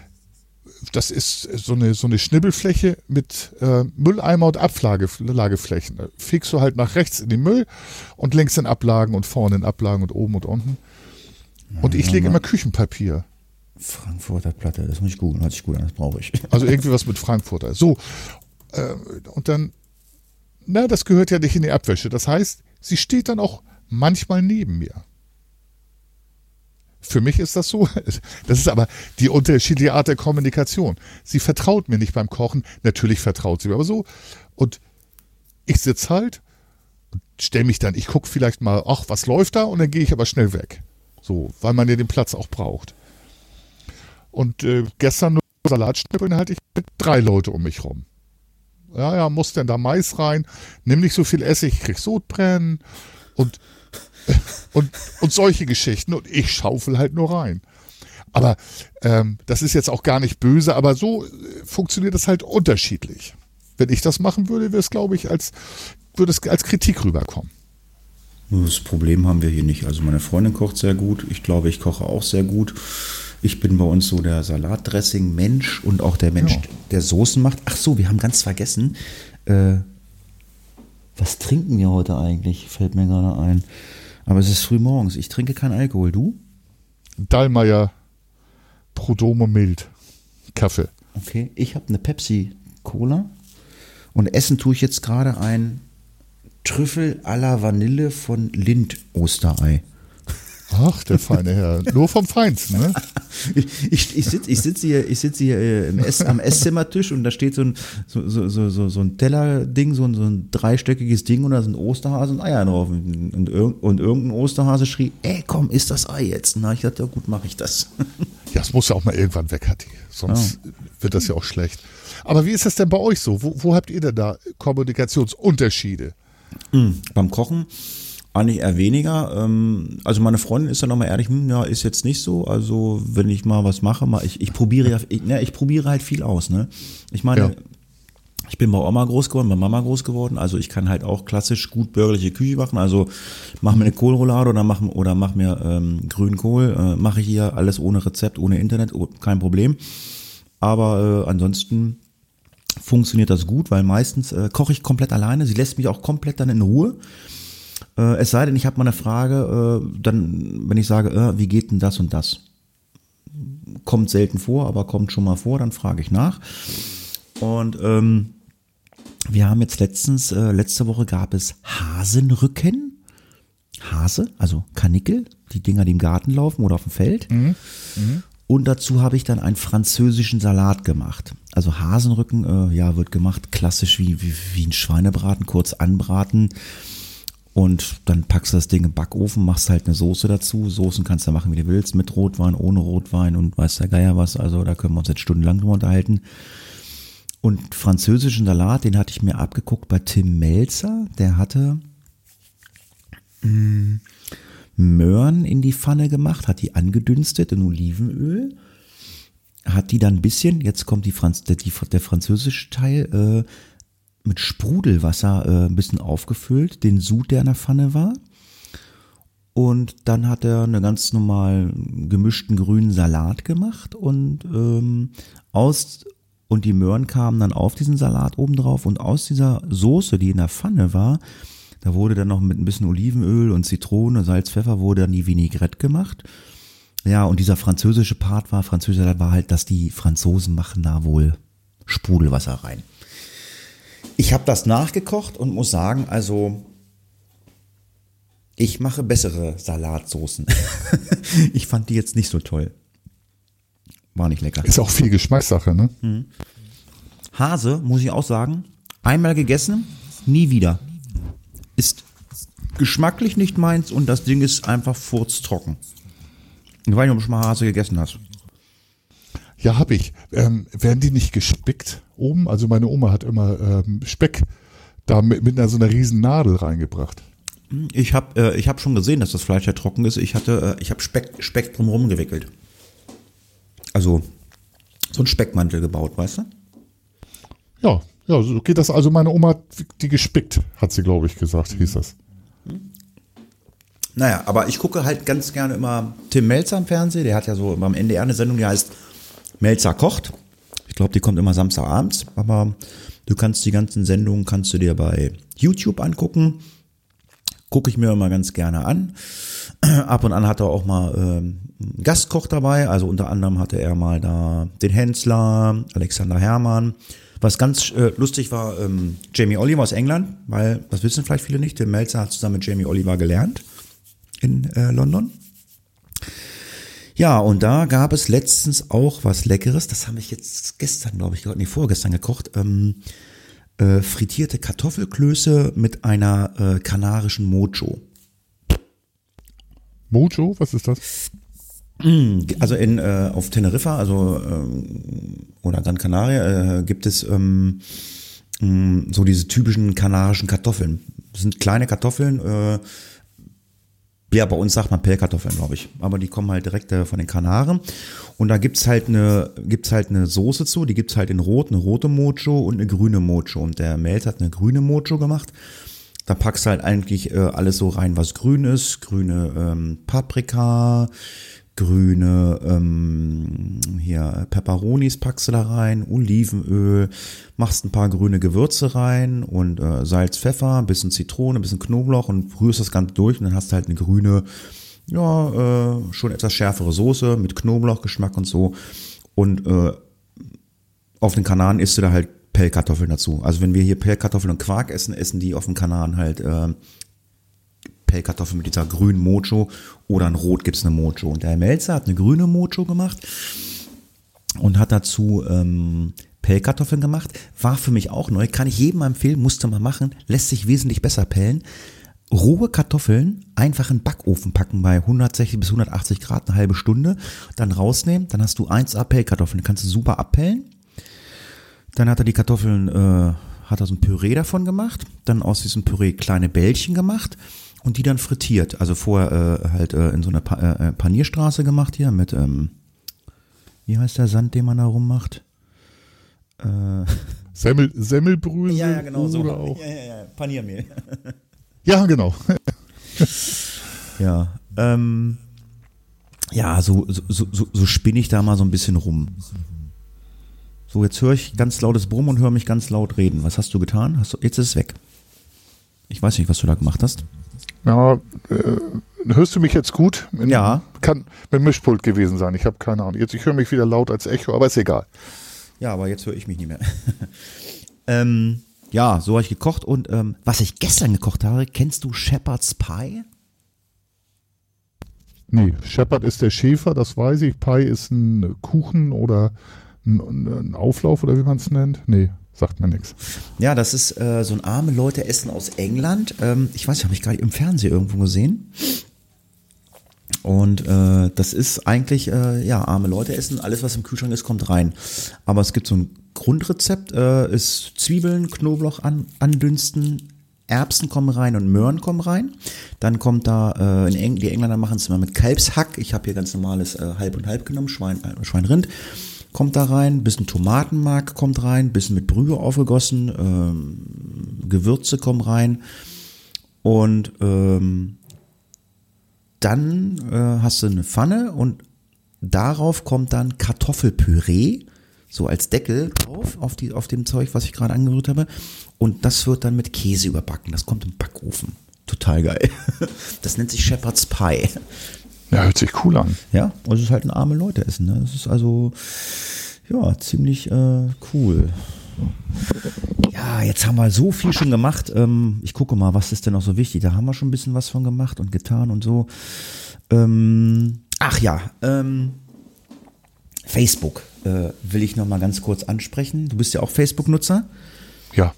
Das ist so eine, so eine Schnibbelfläche mit äh, Mülleimer und Ablageflächen. Da fegst du halt nach rechts in den Müll und links in Ablagen und vorne in Ablagen und oben und unten. Und ich lege immer Küchenpapier. Frankfurter Platte, das muss ich googeln, hört sich gut an, das brauche ich. Also irgendwie was mit Frankfurter. So, äh, und dann, na, das gehört ja nicht in die Abwäsche. Das heißt, sie steht dann auch manchmal neben mir. Für mich ist das so. Das ist aber die unterschiedliche Art der Kommunikation. Sie vertraut mir nicht beim Kochen. Natürlich vertraut sie mir, aber so. Und ich sitze halt und stelle mich dann, ich gucke vielleicht mal, ach, was läuft da? Und dann gehe ich aber schnell weg. So, weil man ja den Platz auch braucht. Und äh, gestern nur Salatschnippeln hatte ich mit drei Leute um mich rum. Ja, ja, muss denn da Mais rein? Nimm nicht so viel Essig, krieg Sodbrennen und, und, und solche Geschichten. Und ich schaufel halt nur rein. Aber ähm, das ist jetzt auch gar nicht böse, aber so äh, funktioniert das halt unterschiedlich. Wenn ich das machen würde, würde es, glaube ich, als, würde es als Kritik rüberkommen. Das Problem haben wir hier nicht. Also meine Freundin kocht sehr gut. Ich glaube, ich koche auch sehr gut. Ich bin bei uns so der Salatdressing-Mensch und auch der Mensch, ja. der Soßen macht. Ach so, wir haben ganz vergessen. Äh, was trinken wir heute eigentlich? Fällt mir gerade ein. Aber es ist früh morgens. Ich trinke keinen Alkohol. Du? Dallmayr Prodome Mild. Kaffee. Okay, ich habe eine Pepsi Cola. Und essen tue ich jetzt gerade ein Trüffel à la Vanille von Lind Osterei. Ach, der feine Herr. Nur vom Feinsten, ne? Ich, ich, ich sitze ich sitz hier, ich sitz hier äh, im Ess, am Esszimmertisch und da steht so ein, so, so, so, so ein Tellerding, so ein, so ein dreistöckiges Ding und da sind Osterhase und Eier drauf. Und, und, und irgendein Osterhase schrie, ey, komm, isst das Ei jetzt. Na, ich dachte, ja gut, mache ich das. Ja, es muss ja auch mal irgendwann weg, Hatti. Sonst ja. wird das ja auch schlecht. Aber wie ist das denn bei euch so? Wo, wo habt ihr denn da Kommunikationsunterschiede? Mhm. Beim Kochen eigentlich eher weniger. Ähm, also meine Freundin ist dann nochmal ehrlich, hm, ja, ist jetzt nicht so. Also wenn ich mal was mache, mal, ich, ich probiere ja, ich, ne, ich probiere halt viel aus. Ne? Ich meine, Ich bin bei Oma groß geworden, bei Mama groß geworden, also ich kann halt auch klassisch gut bürgerliche Küche machen. Also mach mir eine Kohlroulade oder mach, oder mach mir ähm, Grünkohl. Äh, mache ich hier alles ohne Rezept, ohne Internet, oh, kein Problem. Aber äh, ansonsten funktioniert das gut, weil meistens äh, koche ich komplett alleine. Sie lässt mich auch komplett dann in Ruhe. Äh, es sei denn, ich habe mal eine Frage, äh, dann, wenn ich sage, äh, wie geht denn das und das? Kommt selten vor, aber kommt schon mal vor, dann frage ich nach. Und ähm, wir haben jetzt letztens, äh, letzte Woche gab es Hasenrücken. Hase, also Kanickel, die Dinger, die im Garten laufen oder auf dem Feld. Mhm. Mhm. Und dazu habe ich dann einen französischen Salat gemacht. Also Hasenrücken, äh, ja, wird gemacht klassisch wie, wie, wie ein Schweinebraten, kurz anbraten. Und dann packst du das Ding im Backofen, machst halt eine Soße dazu. Soßen kannst du machen, wie du willst, mit Rotwein, ohne Rotwein und weiß der Geier was. Also da können wir uns jetzt stundenlang drüber unterhalten. Und französischen Salat, den hatte ich mir abgeguckt bei Tim Melzer. Der hatte mm, Möhren in die Pfanne gemacht, hat die angedünstet in Olivenöl, hat die dann ein bisschen, jetzt kommt die Franz, der, die, der französische Teil, äh, mit Sprudelwasser äh, ein bisschen aufgefüllt, den Sud, der in der Pfanne war. Und dann hat er einen ganz normal gemischten grünen Salat gemacht und ähm, aus und die Möhren kamen dann auf diesen Salat oben drauf und aus dieser Soße, die in der Pfanne war, da wurde dann noch mit ein bisschen Olivenöl und Zitrone, Salz, Pfeffer wurde dann die Vinaigrette gemacht. Ja, und dieser französische Part war, französischer war halt, dass die Franzosen machen da wohl Sprudelwasser rein. Ich habe das nachgekocht und muss sagen, also ich mache bessere Salatsoßen. ich fand die jetzt nicht so toll. War nicht lecker. Ist auch viel Geschmackssache, ne? Mhm. Hase, muss ich auch sagen, einmal gegessen, nie wieder. Ist geschmacklich nicht meins und das Ding ist einfach furztrocken. Ich weiß nicht, ob du schon mal Hase gegessen hast. Ja, habe ich. Ähm, werden die nicht gespickt oben? Also meine Oma hat immer ähm, Speck da mit, mit einer so einer riesen Nadel reingebracht. Ich habe äh, hab schon gesehen, dass das Fleisch ja trocken ist. Ich hatte, äh, ich habe Speck, Speck drumherum gewickelt. Also so ein Speckmantel gebaut, weißt du? Ja, ja, so geht das. Also meine Oma hat die gespickt, hat sie, glaube ich, gesagt, hieß das. Naja, aber ich gucke halt ganz gerne immer Tim Melzer im Fernsehen. Der hat ja so am NDR eine Sendung, die heißt Melzer kocht. Ich glaube, die kommt immer Samstagabends, aber du kannst die ganzen Sendungen kannst du dir bei YouTube angucken. Gucke ich mir immer ganz gerne an. Ab und an hat er auch mal ähm, Gastkoch dabei, also unter anderem hatte er mal da den Hensler, Alexander Herrmann. Was ganz äh, lustig war, ähm, Jamie Oliver aus England, weil, das wissen vielleicht viele nicht, der Melzer hat zusammen mit Jamie Oliver gelernt in äh, London. Ja, und da gab es letztens auch was Leckeres, das habe ich jetzt gestern, glaube ich, nee, vorgestern gekocht, ähm, äh, frittierte Kartoffelklöße mit einer äh, kanarischen Mojo. Mojo, was ist das? Mm, also in, äh, auf Teneriffa, also äh, oder Gran Canaria, äh, gibt es ähm, mm, so diese typischen kanarischen Kartoffeln. Das sind kleine Kartoffeln, äh, ja, bei uns sagt man Pellkartoffeln, glaube ich. Aber die kommen halt direkt äh, von den Kanaren. Und da gibt's halt eine, gibt's halt eine Soße zu, die gibt's halt in Rot, eine rote Mojo und eine grüne Mojo. Und der Melt hat eine grüne Mojo gemacht. Da packst du halt eigentlich äh, alles so rein, was grün ist. Grüne ähm, Paprika, grüne ähm, hier Peperonis packst du da rein, Olivenöl, machst ein paar grüne Gewürze rein und äh, Salz, Pfeffer, ein bisschen Zitrone, ein bisschen Knoblauch und rührst das Ganze durch und dann hast du halt eine grüne, ja, äh, schon etwas schärfere Soße mit Knoblauchgeschmack und so. Und äh, auf den Kanaren isst du da halt Pellkartoffeln dazu. Also wenn wir hier Pellkartoffeln und Quark essen, essen die auf dem Kanaren halt äh, Pellkartoffeln mit dieser grünen Mojo oder in Rot gibt es eine Mojo. Und der Herr Melzer hat eine grüne Mojo gemacht und hat dazu ähm, Pellkartoffeln gemacht. War für mich auch neu, kann ich jedem empfehlen, musste man machen, lässt sich wesentlich besser pellen. Rohe Kartoffeln einfach in den Backofen packen bei 160 bis 180 Grad eine halbe Stunde, dann rausnehmen, dann hast du 1A Pellkartoffeln, kannst du super abpellen. Dann hat er die Kartoffeln, äh, hat er so ein Püree davon gemacht, dann aus diesem Püree kleine Bällchen gemacht und die dann frittiert. Also vorher äh, halt äh, in so einer pa äh, äh, Panierstraße gemacht hier mit, ähm, wie heißt der Sand, den man da rummacht? Äh, Semmel, Semmelbrösel Ja, ja, genau so. oder auch. Ja, ja, ja, Paniermehl. Ja, genau. Ja, ähm, ja, so, so, so, so spinne ich da mal so ein bisschen rum. So, jetzt höre ich ganz lautes Brummen und höre mich ganz laut reden. Was hast du getan? Hast du, jetzt ist es weg. Ich weiß nicht, was du da gemacht hast. Ja, äh, hörst du mich jetzt gut? In, Ja. Kann mit Mischpult gewesen sein. Ich habe keine Ahnung. Jetzt ich höre mich wieder laut als Echo, aber ist egal. Ja, aber jetzt höre ich mich nicht mehr. ähm, ja, so habe ich gekocht und ähm, was ich gestern gekocht habe, kennst du Shepherd's Pie? Nee, Shepard ist der Schäfer, das weiß ich. Pie ist ein Kuchen oder ein, ein Auflauf oder wie man es nennt. Nee, sagt mir nichts. Ja, das ist äh, so ein arme Leute essen aus England. Ähm, ich weiß habe ich gerade im Fernsehen irgendwo gesehen. Und äh, das ist eigentlich, äh, ja, arme Leute essen, alles was im Kühlschrank ist, kommt rein. Aber es gibt so ein Grundrezept, äh, ist Zwiebeln, Knoblauch an, andünsten, Erbsen kommen rein und Möhren kommen rein. Dann kommt da, äh, in Eng die Engländer machen es immer mit Kalbshack. Ich habe hier ganz normales äh, Halb und Halb genommen, Schwein, äh, Schweinrind. Kommt da rein, bisschen Tomatenmark kommt rein, bisschen mit Brühe aufgegossen, ähm, Gewürze kommen rein. Und ähm, dann äh, hast du eine Pfanne und darauf kommt dann Kartoffelpüree, so als Deckel drauf, auf, die, auf dem Zeug, was ich gerade angerührt habe. Und das wird dann mit Käse überbacken. Das kommt im Backofen. Total geil. Das nennt sich Shepherd's Pie. Ja, hört sich cool an. Ja, und es ist halt ein arme Leute essen. Ne? Das ist also, ja, ziemlich äh, cool. Ja, jetzt haben wir so viel schon gemacht. Ähm, ich gucke mal, was ist denn noch so wichtig? Da haben wir schon ein bisschen was von gemacht und getan und so. Ähm, ach ja, ähm, Facebook äh, will ich noch mal ganz kurz ansprechen. Du bist ja auch Facebook-Nutzer. Ja.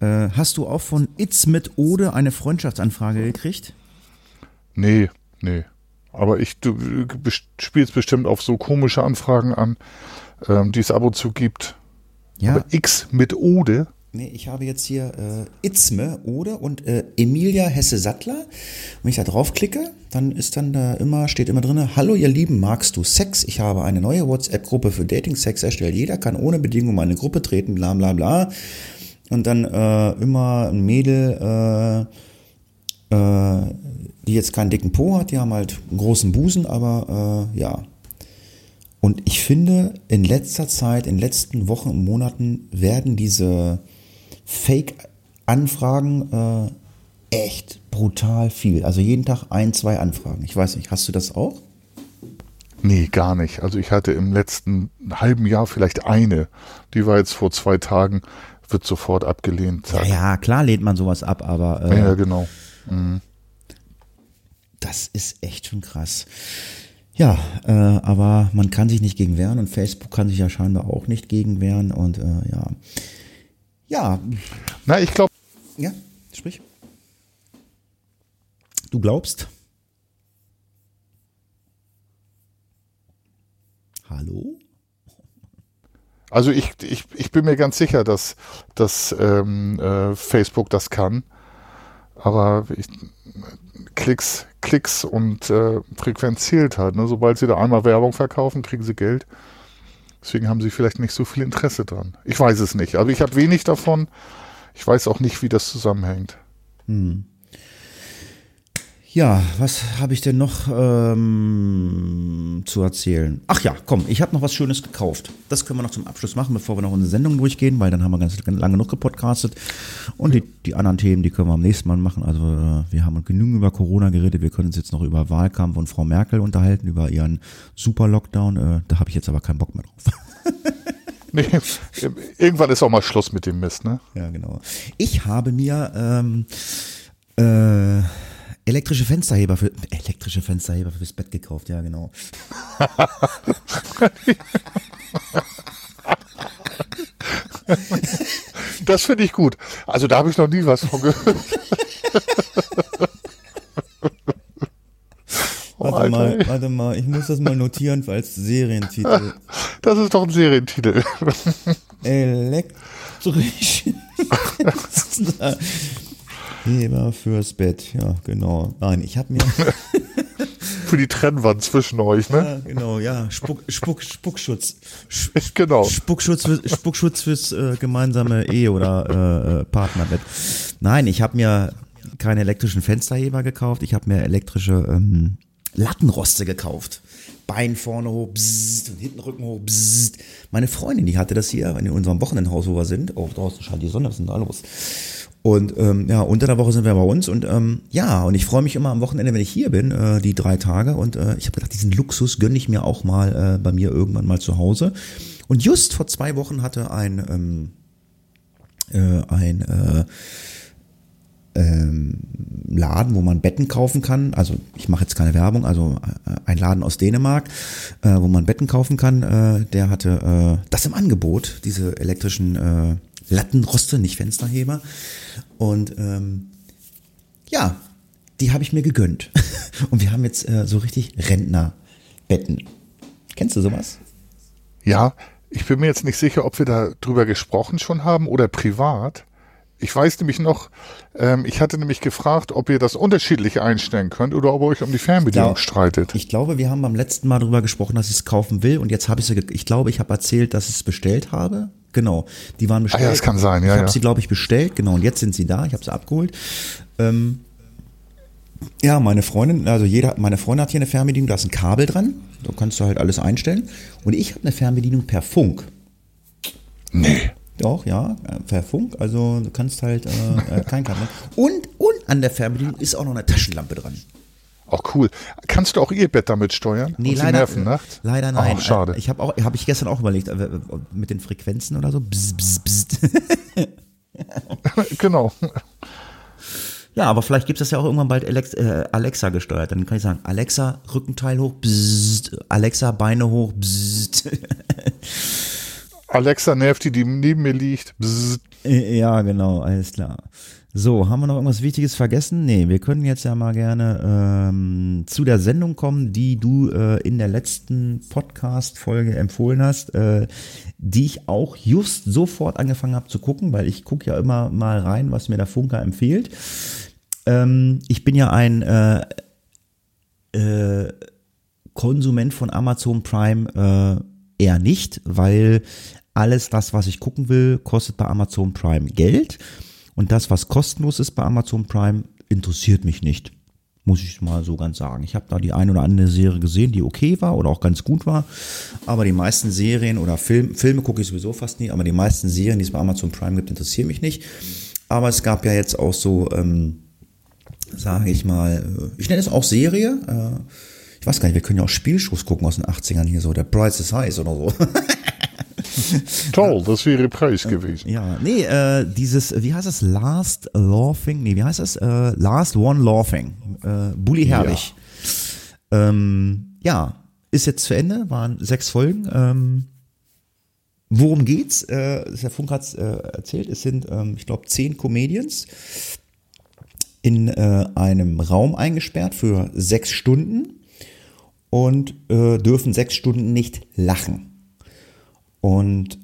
Äh, hast du auch von It's mit Ode eine Freundschaftsanfrage gekriegt? Nee, nee. Aber ich, du best- spielst bestimmt auf so komische Anfragen an, ähm, die es ab und zu gibt. Ja. Aber X mit Ode? Nee, ich habe jetzt hier äh, Itzme Ode und äh, Emilia Hesse-Sattler. Wenn ich da draufklicke, dann ist dann da immer, steht immer drin, Hallo ihr Lieben, magst du Sex? Ich habe eine neue WhatsApp-Gruppe für Dating-Sex erstellt. Jeder kann ohne Bedingung in meine Gruppe treten, bla bla bla. Und dann äh, immer ein Mädel, äh, die jetzt keinen dicken Po hat, die haben halt einen großen Busen, aber äh, ja. Und ich finde, in letzter Zeit, in den letzten Wochen und Monaten werden diese Fake-Anfragen äh, echt brutal viel. Also jeden Tag ein, zwei Anfragen. Ich weiß nicht, hast du das auch? Nee, gar nicht. Also ich hatte im letzten halben Jahr vielleicht eine. Die war jetzt vor zwei Tagen, wird sofort abgelehnt. Ja, ja, klar lehnt man sowas ab, aber äh, Ja, genau. Das ist echt schon krass. Ja, äh, aber man kann sich nicht gegen wehren und Facebook kann sich ja scheinbar auch nicht gegen wehren und äh, ja. Ja, Na, ich glaube, ja, sprich. Du glaubst? Hallo? also ich, ich, ich bin mir ganz sicher, dass, dass ähm, äh, Facebook das kann. Aber ich, Klicks, Klicks und äh, Frequenz zählt halt. Ne? Sobald sie da einmal Werbung verkaufen, kriegen sie Geld. Deswegen haben sie vielleicht nicht so viel Interesse dran. Ich weiß es nicht. Also ich habe wenig davon. Ich weiß auch nicht, wie das zusammenhängt. Ja, was habe ich denn noch ähm, zu erzählen? Ach ja, komm, ich habe noch was Schönes gekauft. Das können wir noch zum Abschluss machen, bevor wir noch unsere Sendung durchgehen, weil dann haben wir ganz lange genug gepodcastet. Und die, die anderen Themen, die können wir am nächsten Mal machen. Also äh, wir haben genügend über Corona geredet. Wir können uns jetzt noch über Wahlkampf und Frau Merkel unterhalten, über ihren Super-Lockdown. Äh, da habe ich jetzt aber keinen Bock mehr drauf. Nee, irgendwann ist auch mal Schluss mit dem Mist, ne? Ja, genau. Ich habe mir ähm, äh, elektrische Fensterheber für elektrische Fensterheber fürs Bett gekauft, ja genau. Das finde ich gut. Also da habe ich noch nie was von gehört. Oh, Warte Alter, mal, warte mal, ich muss das mal notieren als Serientitel. Das ist doch ein Serientitel. Elektrische Fensterheber fürs Bett, ja genau. Nein, ich habe mir Für die Trennwand zwischen euch, ne? Ja, genau, ja. Spuck, Spuck, Spuckschutz. genau. Spuckschutz, für, Spuckschutz fürs äh, gemeinsame Ehe- oder äh, Partnerbett. Nein, ich habe mir keine elektrischen Fensterheber gekauft. Ich habe mir elektrische ähm, Lattenroste gekauft. Bein vorne hoch, bzzzt, und hinten Rücken hoch, bzzzt. Meine Freundin, die hatte das hier in unserem Wochenendhaus, wo wir sind. Oh, draußen scheint die Sonne, was ist denn da los? Und ähm, ja, unter der Woche sind wir bei uns und ähm, ja, und ich freue mich immer am Wochenende, wenn ich hier bin, äh, die drei Tage. Und äh, ich habe gedacht, diesen Luxus gönne ich mir auch mal äh, bei mir irgendwann mal zu Hause. Und just vor zwei Wochen hatte ein ähm, äh, ein äh, ähm, Laden, wo man Betten kaufen kann. Also ich mache jetzt keine Werbung, also äh, ein Laden aus Dänemark, äh, wo man Betten kaufen kann. Äh, der hatte äh, das im Angebot, diese elektrischen äh, Lattenroste, nicht Fensterheber. Und ähm, ja, die habe ich mir gegönnt. Und wir haben jetzt äh, so richtig Rentnerbetten. Kennst du sowas? Ja, ich bin mir jetzt nicht sicher, ob wir da drüber gesprochen schon haben oder privat. Ich weiß nämlich noch, ähm, ich hatte nämlich gefragt, ob ihr das unterschiedlich einstellen könnt oder ob ihr euch um die Fernbedienung Ja. streitet. Ich glaube, wir haben beim letzten Mal darüber gesprochen, dass ich es kaufen will. Und jetzt habe ich ich glaube, ich habe erzählt, dass ich es bestellt habe. Genau, die waren bestellt. Ah ja, das kann sein, ja, Ich habe ja. sie, glaube ich, bestellt. Genau, und jetzt sind sie da. Ich habe sie abgeholt. Ähm, ja, meine Freundin, also jeder, meine Freundin hat hier eine Fernbedienung, da ist ein Kabel dran. Da kannst du halt alles einstellen. Und ich habe eine Fernbedienung per Funk. Nee. Doch, ja, per Funk. Also du kannst halt äh, äh, kein Kabel. Und, und an der Fernbedienung ist auch noch eine Taschenlampe dran. Auch cool. Kannst du auch ihr Bett damit steuern? Nee, Und leider, nerven äh, nachts? leider nein. Ach, schade. Äh, Ich habe auch, habe ich gestern auch überlegt, äh, mit den Frequenzen oder so. Bzz, bzz, bzz. genau. ja, aber vielleicht gibt es das ja auch irgendwann bald Alex, äh, Alexa gesteuert. Dann kann ich sagen, Alexa, Rückenteil hoch, bzz, Alexa, Beine hoch, bzz. Alexa nervt die, die neben mir liegt. Bzzzt. Äh, Ja, genau, alles klar. So, haben wir noch irgendwas Wichtiges vergessen? Nee, wir können jetzt ja mal gerne ähm, zu der Sendung kommen, die du äh, in der letzten Podcast-Folge empfohlen hast, äh, die ich auch just sofort angefangen habe zu gucken, weil ich gucke ja immer mal rein, was mir der Funker empfiehlt. Ähm, ich bin ja ein äh, äh, Konsument von Amazon Prime äh, eher nicht, weil alles das, was ich gucken will, kostet bei Amazon Prime Geld. Und das, was kostenlos ist bei Amazon Prime, interessiert mich nicht. Muss ich mal so ganz sagen. Ich habe da die ein oder andere Serie gesehen, die okay war oder auch ganz gut war. Aber die meisten Serien oder Film, Filme gucke ich sowieso fast nie, aber die meisten Serien, die es bei Amazon Prime gibt, interessieren mich nicht. Aber es gab ja jetzt auch so, ähm, sage ich mal, äh, ich nenne es auch Serie. Äh, ich weiß gar nicht, wir können ja auch Spielshows gucken aus den 80ern hier so, der Price is Heiß oder so. Toll, das wäre Preis gewesen. Ja, nee, äh, dieses, wie heißt das? Last Laughing? Nee, wie heißt das? Äh, Last One Laughing. Äh, Bully Herbig. Ja. Ähm, ja, ist jetzt zu Ende, waren sechs Folgen. Ähm, worum geht's? Äh, der Funk hat's äh, erzählt, es sind, ähm, ich glaube, zehn Comedians in äh, einem Raum eingesperrt für sechs Stunden und äh, dürfen sechs Stunden nicht lachen. Und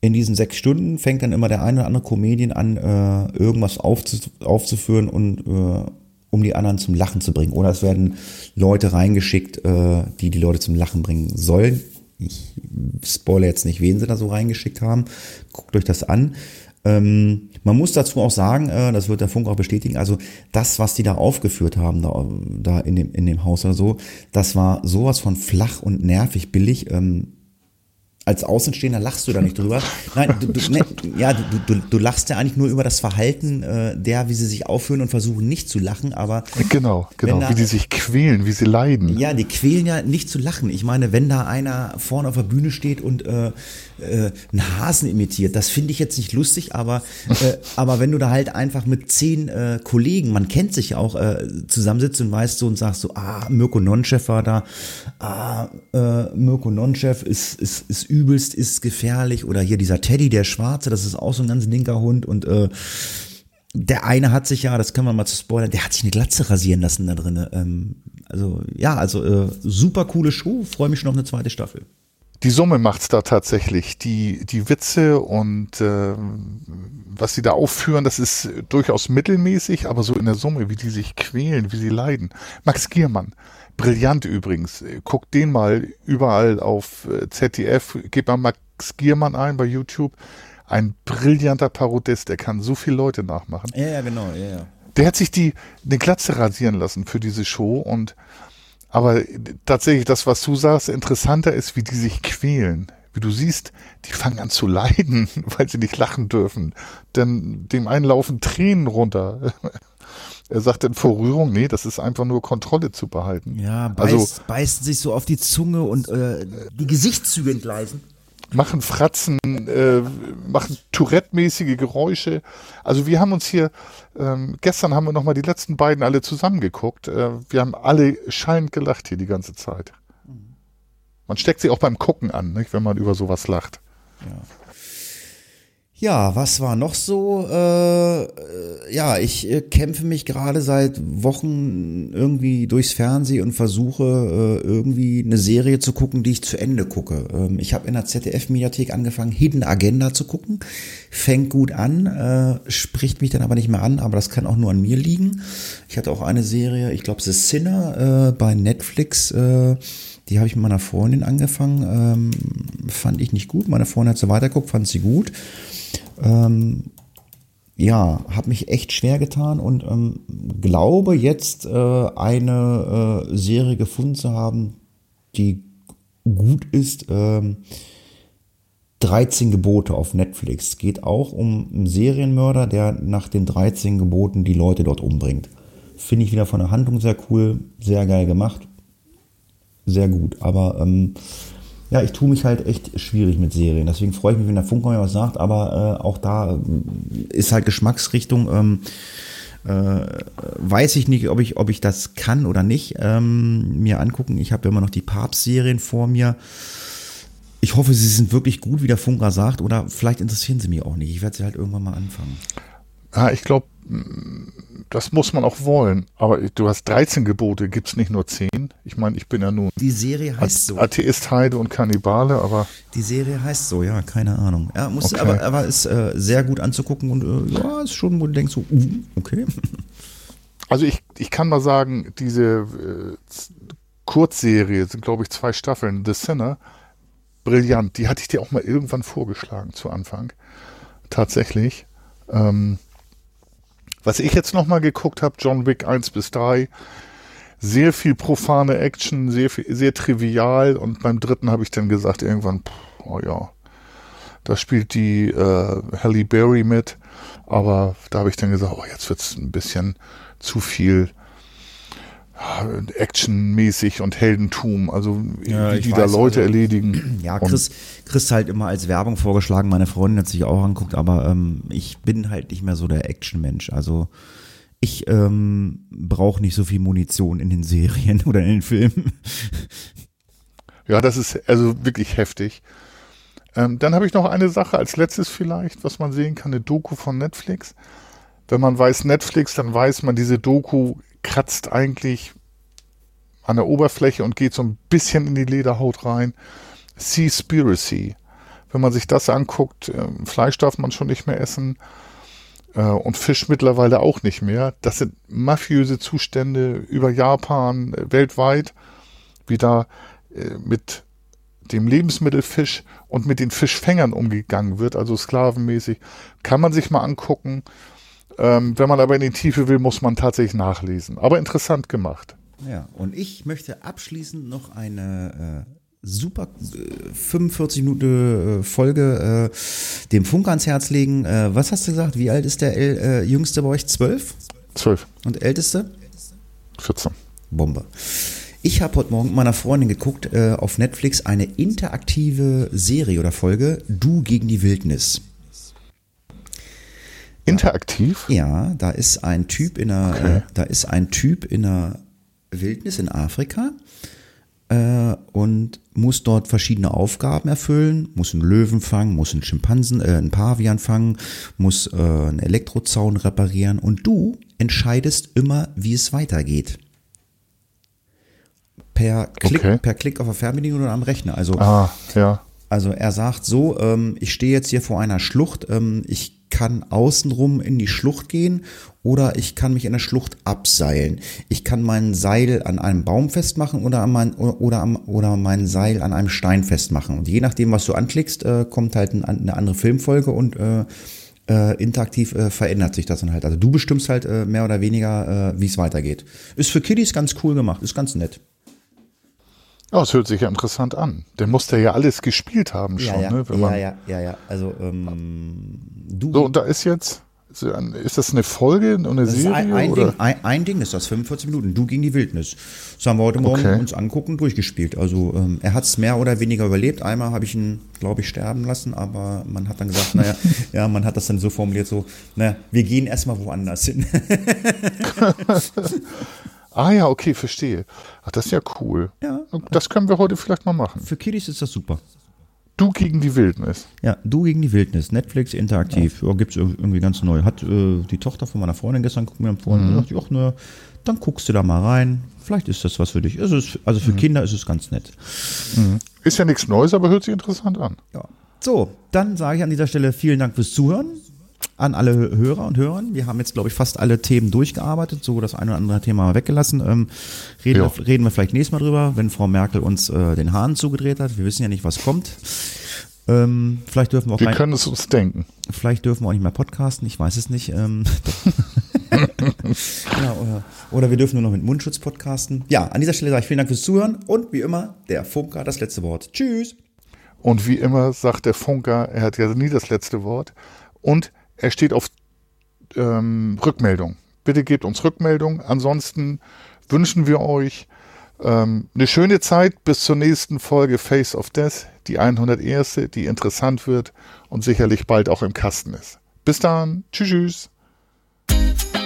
in diesen sechs Stunden fängt dann immer der eine oder andere Comedian an, äh, irgendwas aufzu aufzuführen und äh, um die anderen zum Lachen zu bringen. Oder es werden Leute reingeschickt, äh, die die Leute zum Lachen bringen sollen. Ich spoilere jetzt nicht, wen sie da so reingeschickt haben. Guckt euch das an. Ähm, man muss dazu auch sagen, äh, das wird der Funk auch bestätigen, also das, was die da aufgeführt haben, da, da in, dem, in dem Haus oder so, das war sowas von flach und nervig billig. Ähm, als Außenstehender lachst du da nicht drüber. Nein, du, du, ne, ja, du, du, lachst ja eigentlich nur über das Verhalten äh, der, wie sie sich aufführen und versuchen nicht zu lachen, aber Genau, genau, da- wie die sich quälen, wie sie leiden. ja, die quälen ja nicht zu lachen. Ich meine, wenn da einer vorne auf der Bühne steht und äh, äh, einen Hasen imitiert, das finde ich jetzt nicht lustig, aber, äh, aber wenn du da halt einfach mit zehn äh, Kollegen, man kennt sich ja auch, äh, zusammensitzt und weißt so und sagst so, ah, Mirko Nonchef war da, ah, äh, Mirko Nonchef ist, ist, ist übelst, ist gefährlich oder hier dieser Teddy, der Schwarze, das ist auch so ein ganz linker Hund und äh, der eine hat sich ja, das können wir mal zu spoilern, der hat sich eine Glatze rasieren lassen da drin. Ähm, also ja, also äh, super coole Show, freue mich schon auf eine zweite Staffel. Die Summe macht's da tatsächlich. Die, die Witze und äh, was sie da aufführen, das ist durchaus mittelmäßig, aber so in der Summe, wie die sich quälen, wie sie leiden. Max Giermann, Brillant übrigens. Guck den mal überall auf äh, ZDF. Gib mal Max Giermann ein bei YouTube. Ein brillanter Parodist, der kann so viele Leute nachmachen. Ja, ja, genau, ja, ja. Der hat sich die eine Glatze rasieren lassen für diese Show und aber tatsächlich das, was du sagst, interessanter ist, wie die sich quälen. Wie du siehst, die fangen an zu leiden, weil sie nicht lachen dürfen. Denn dem einen laufen Tränen runter. Er sagt in Vorrührung, nee, das ist einfach nur Kontrolle zu behalten. Ja, beißt, also, beißen sich so auf die Zunge und äh, die Gesichtszüge entgleisen. Machen Fratzen, äh, machen Tourette-mäßige Geräusche. Also wir haben uns hier, ähm, gestern haben wir nochmal die letzten beiden alle zusammengeguckt. Äh, wir haben alle schallend gelacht hier die ganze Zeit. Man steckt sie auch beim Gucken an, nicht, wenn man über sowas lacht. Ja. Ja, was war noch so? Äh, ja, ich äh, kämpfe mich gerade seit Wochen irgendwie durchs Fernsehen und versuche äh, irgendwie eine Serie zu gucken, die ich zu Ende gucke. Ähm, ich habe in der ZDF-Mediathek angefangen, Hidden Agenda zu gucken. Fängt gut an, äh, spricht mich dann aber nicht mehr an, aber das kann auch nur an mir liegen. Ich hatte auch eine Serie, ich glaube, The Sinner äh, bei Netflix. Äh, die habe ich mit meiner Freundin angefangen. Ähm, fand ich nicht gut. Meine Freundin hat so weitergeguckt, fand sie gut. Ähm, ja, habe mich echt schwer getan und ähm, glaube jetzt äh, eine äh, Serie gefunden zu haben, die gut ist. Ähm, 13 Gebote auf Netflix. Geht auch um einen Serienmörder, der nach den 13 Geboten die Leute dort umbringt. Finde ich wieder von der Handlung sehr cool, sehr geil gemacht, sehr gut. Aber ähm, ja, ich tue mich halt echt schwierig mit Serien. Deswegen freue ich mich, wenn der Funker mir was sagt, aber äh, auch da äh, ist halt Geschmacksrichtung. Ähm, äh, weiß ich nicht, ob ich, ob ich das kann oder nicht, ähm, mir angucken. Ich habe immer noch die Papst-Serien vor mir. Ich hoffe, sie sind wirklich gut, wie der Funker sagt, oder vielleicht interessieren sie mich auch nicht. Ich werde sie halt irgendwann mal anfangen. Ja, ich glaube, das muss man auch wollen. Aber du hast 13 Gebote, gibt es nicht nur 10. Ich meine, ich bin ja nun die Serie heißt so. Atheist, Heide und Kannibale, aber. Die Serie heißt so, ja, keine Ahnung. Ja, muss, okay. aber, aber ist äh, sehr gut anzugucken und äh, ja, ist schon, wo du denkst, so, uh, okay. Also ich, ich kann mal sagen, diese äh, Kurzserie sind, glaube ich, zwei Staffeln. The Sinner, brillant. Die hatte ich dir auch mal irgendwann vorgeschlagen zu Anfang. Tatsächlich. Ähm, was ich jetzt nochmal geguckt habe, John Wick 1 bis 3, sehr viel profane Action, sehr, sehr trivial. Und beim dritten habe ich dann gesagt, irgendwann, pff, oh ja, da spielt die äh, Halle Berry mit, aber da habe ich dann gesagt, oh, jetzt wird es ein bisschen zu viel actionmäßig und Heldentum, also ja, wie die da Leute also, erledigen. Ja, Chris, Chris halt immer als Werbung vorgeschlagen, meine Freundin hat sich auch anguckt, aber ähm, ich bin halt nicht mehr so der Actionmensch. Also ich ähm, brauche nicht so viel Munition in den Serien oder in den Filmen. Ja, das ist also wirklich heftig. Ähm, dann habe ich noch eine Sache als letztes vielleicht, was man sehen kann, eine Doku von Netflix. Wenn man weiß Netflix, dann weiß man, diese Doku kratzt eigentlich an der Oberfläche und geht so ein bisschen in die Lederhaut rein. Seaspiracy. Wenn man sich das anguckt, äh, Fleisch darf man schon nicht mehr essen äh, und Fisch mittlerweile auch nicht mehr. Das sind mafiöse Zustände über Japan, äh, weltweit, wie da mit dem Lebensmittelfisch und mit den Fischfängern umgegangen wird, also sklavenmäßig, kann man sich mal angucken. Ähm, wenn man aber in die Tiefe will, muss man tatsächlich nachlesen. Aber interessant gemacht. Ja, und ich möchte abschließend noch eine äh, super äh, 45 Minuten äh, Folge äh, dem Funk ans Herz legen. Äh, was hast du gesagt? Wie alt ist der El äh, Jüngste bei euch? Zwölf? Zwölf. Und Älteste? 14. Bombe. Ich habe heute Morgen mit meiner Freundin geguckt auf Netflix eine interaktive Serie oder Folge Du gegen die Wildnis. Interaktiv? Ja, da ist ein Typ in einer, okay. äh, da ist ein Typ in einer Wildnis in Afrika äh, und muss dort verschiedene Aufgaben erfüllen, muss einen Löwen fangen, muss einen Schimpansen, äh, einen Pavian fangen, muss äh, einen Elektrozaun reparieren und du entscheidest immer, wie es weitergeht. Per Klick, okay. per Klick auf der Fernbedienung oder am Rechner. Also, ah, ja. also er sagt so, ähm, ich stehe jetzt hier vor einer Schlucht, ähm, ich kann außenrum in die Schlucht gehen oder ich kann mich in der Schlucht abseilen. Ich kann mein Seil an einem Baum festmachen oder, an mein, oder, am, oder mein Seil an einem Stein festmachen. Und je nachdem, was du anklickst, äh, kommt halt ein, eine andere Filmfolge und äh, äh, interaktiv äh, verändert sich das dann halt. Also du bestimmst halt äh, mehr oder weniger, äh, wie es weitergeht. Ist für Kiddies ganz cool gemacht, ist ganz nett. Ja, es hört sich ja interessant an. Der muss ja alles gespielt haben schon, ja, ja, ne? ja, ja, ja, ja. Also ähm, du. So, und da ist jetzt ist das eine Folge, eine das Serie? Ein, ein, oder? Ding, ein, ein, Ding ist das, 45 Minuten. Du gegen die Wildnis. Das haben wir heute Morgen Okay. uns angucken, durchgespielt. Also ähm, er hat es mehr oder weniger überlebt. Einmal habe ich ihn, glaube ich, sterben lassen, aber man hat dann gesagt, naja, ja, man hat das dann so formuliert, so, naja, wir gehen erstmal woanders hin. Ah ja, okay, verstehe. Ach, das ist ja cool. Ja. Das können wir heute vielleicht mal machen. Für Kiddies ist das super. Du gegen die Wildnis. Ja, du gegen die Wildnis, Netflix interaktiv, ja. gibt's irgendwie ganz neu. Hat äh, die Tochter von meiner Freundin gestern gucken mir empfohlen, mhm. dachte ich, ach ne, dann guckst du da mal rein. Vielleicht ist das was für dich. Also, es, also für mhm. Kinder ist es ganz nett. Mhm. Ist ja nichts Neues, aber hört sich interessant an. Ja. So, dann sage ich an dieser Stelle vielen Dank fürs Zuhören an alle Hörer und Hörern. Wir haben jetzt, glaube ich, fast alle Themen durchgearbeitet, so das eine oder andere Thema mal weggelassen. Ähm, reden, Ja. wir, reden wir vielleicht nächstes Mal drüber, wenn Frau Merkel uns äh, den Hahn zugedreht hat. Wir wissen ja nicht, was kommt. Ähm, vielleicht dürfen wir auch Wir können es uns denken. Vielleicht dürfen wir auch nicht mehr podcasten, ich weiß es nicht. Ähm, ja, oder, oder wir dürfen nur noch mit Mundschutz podcasten. Ja, an dieser Stelle sage ich vielen Dank fürs Zuhören und wie immer, der Funker hat das letzte Wort. Tschüss. Und wie immer sagt der Funker, er hat ja nie das letzte Wort. Und er steht auf ähm, Rückmeldung. Bitte gebt uns Rückmeldung. Ansonsten wünschen wir euch ähm, eine schöne Zeit bis zur nächsten Folge Face of Death, die 101., die interessant wird und sicherlich bald auch im Kasten ist. Bis dann. Tschüss. tschüss.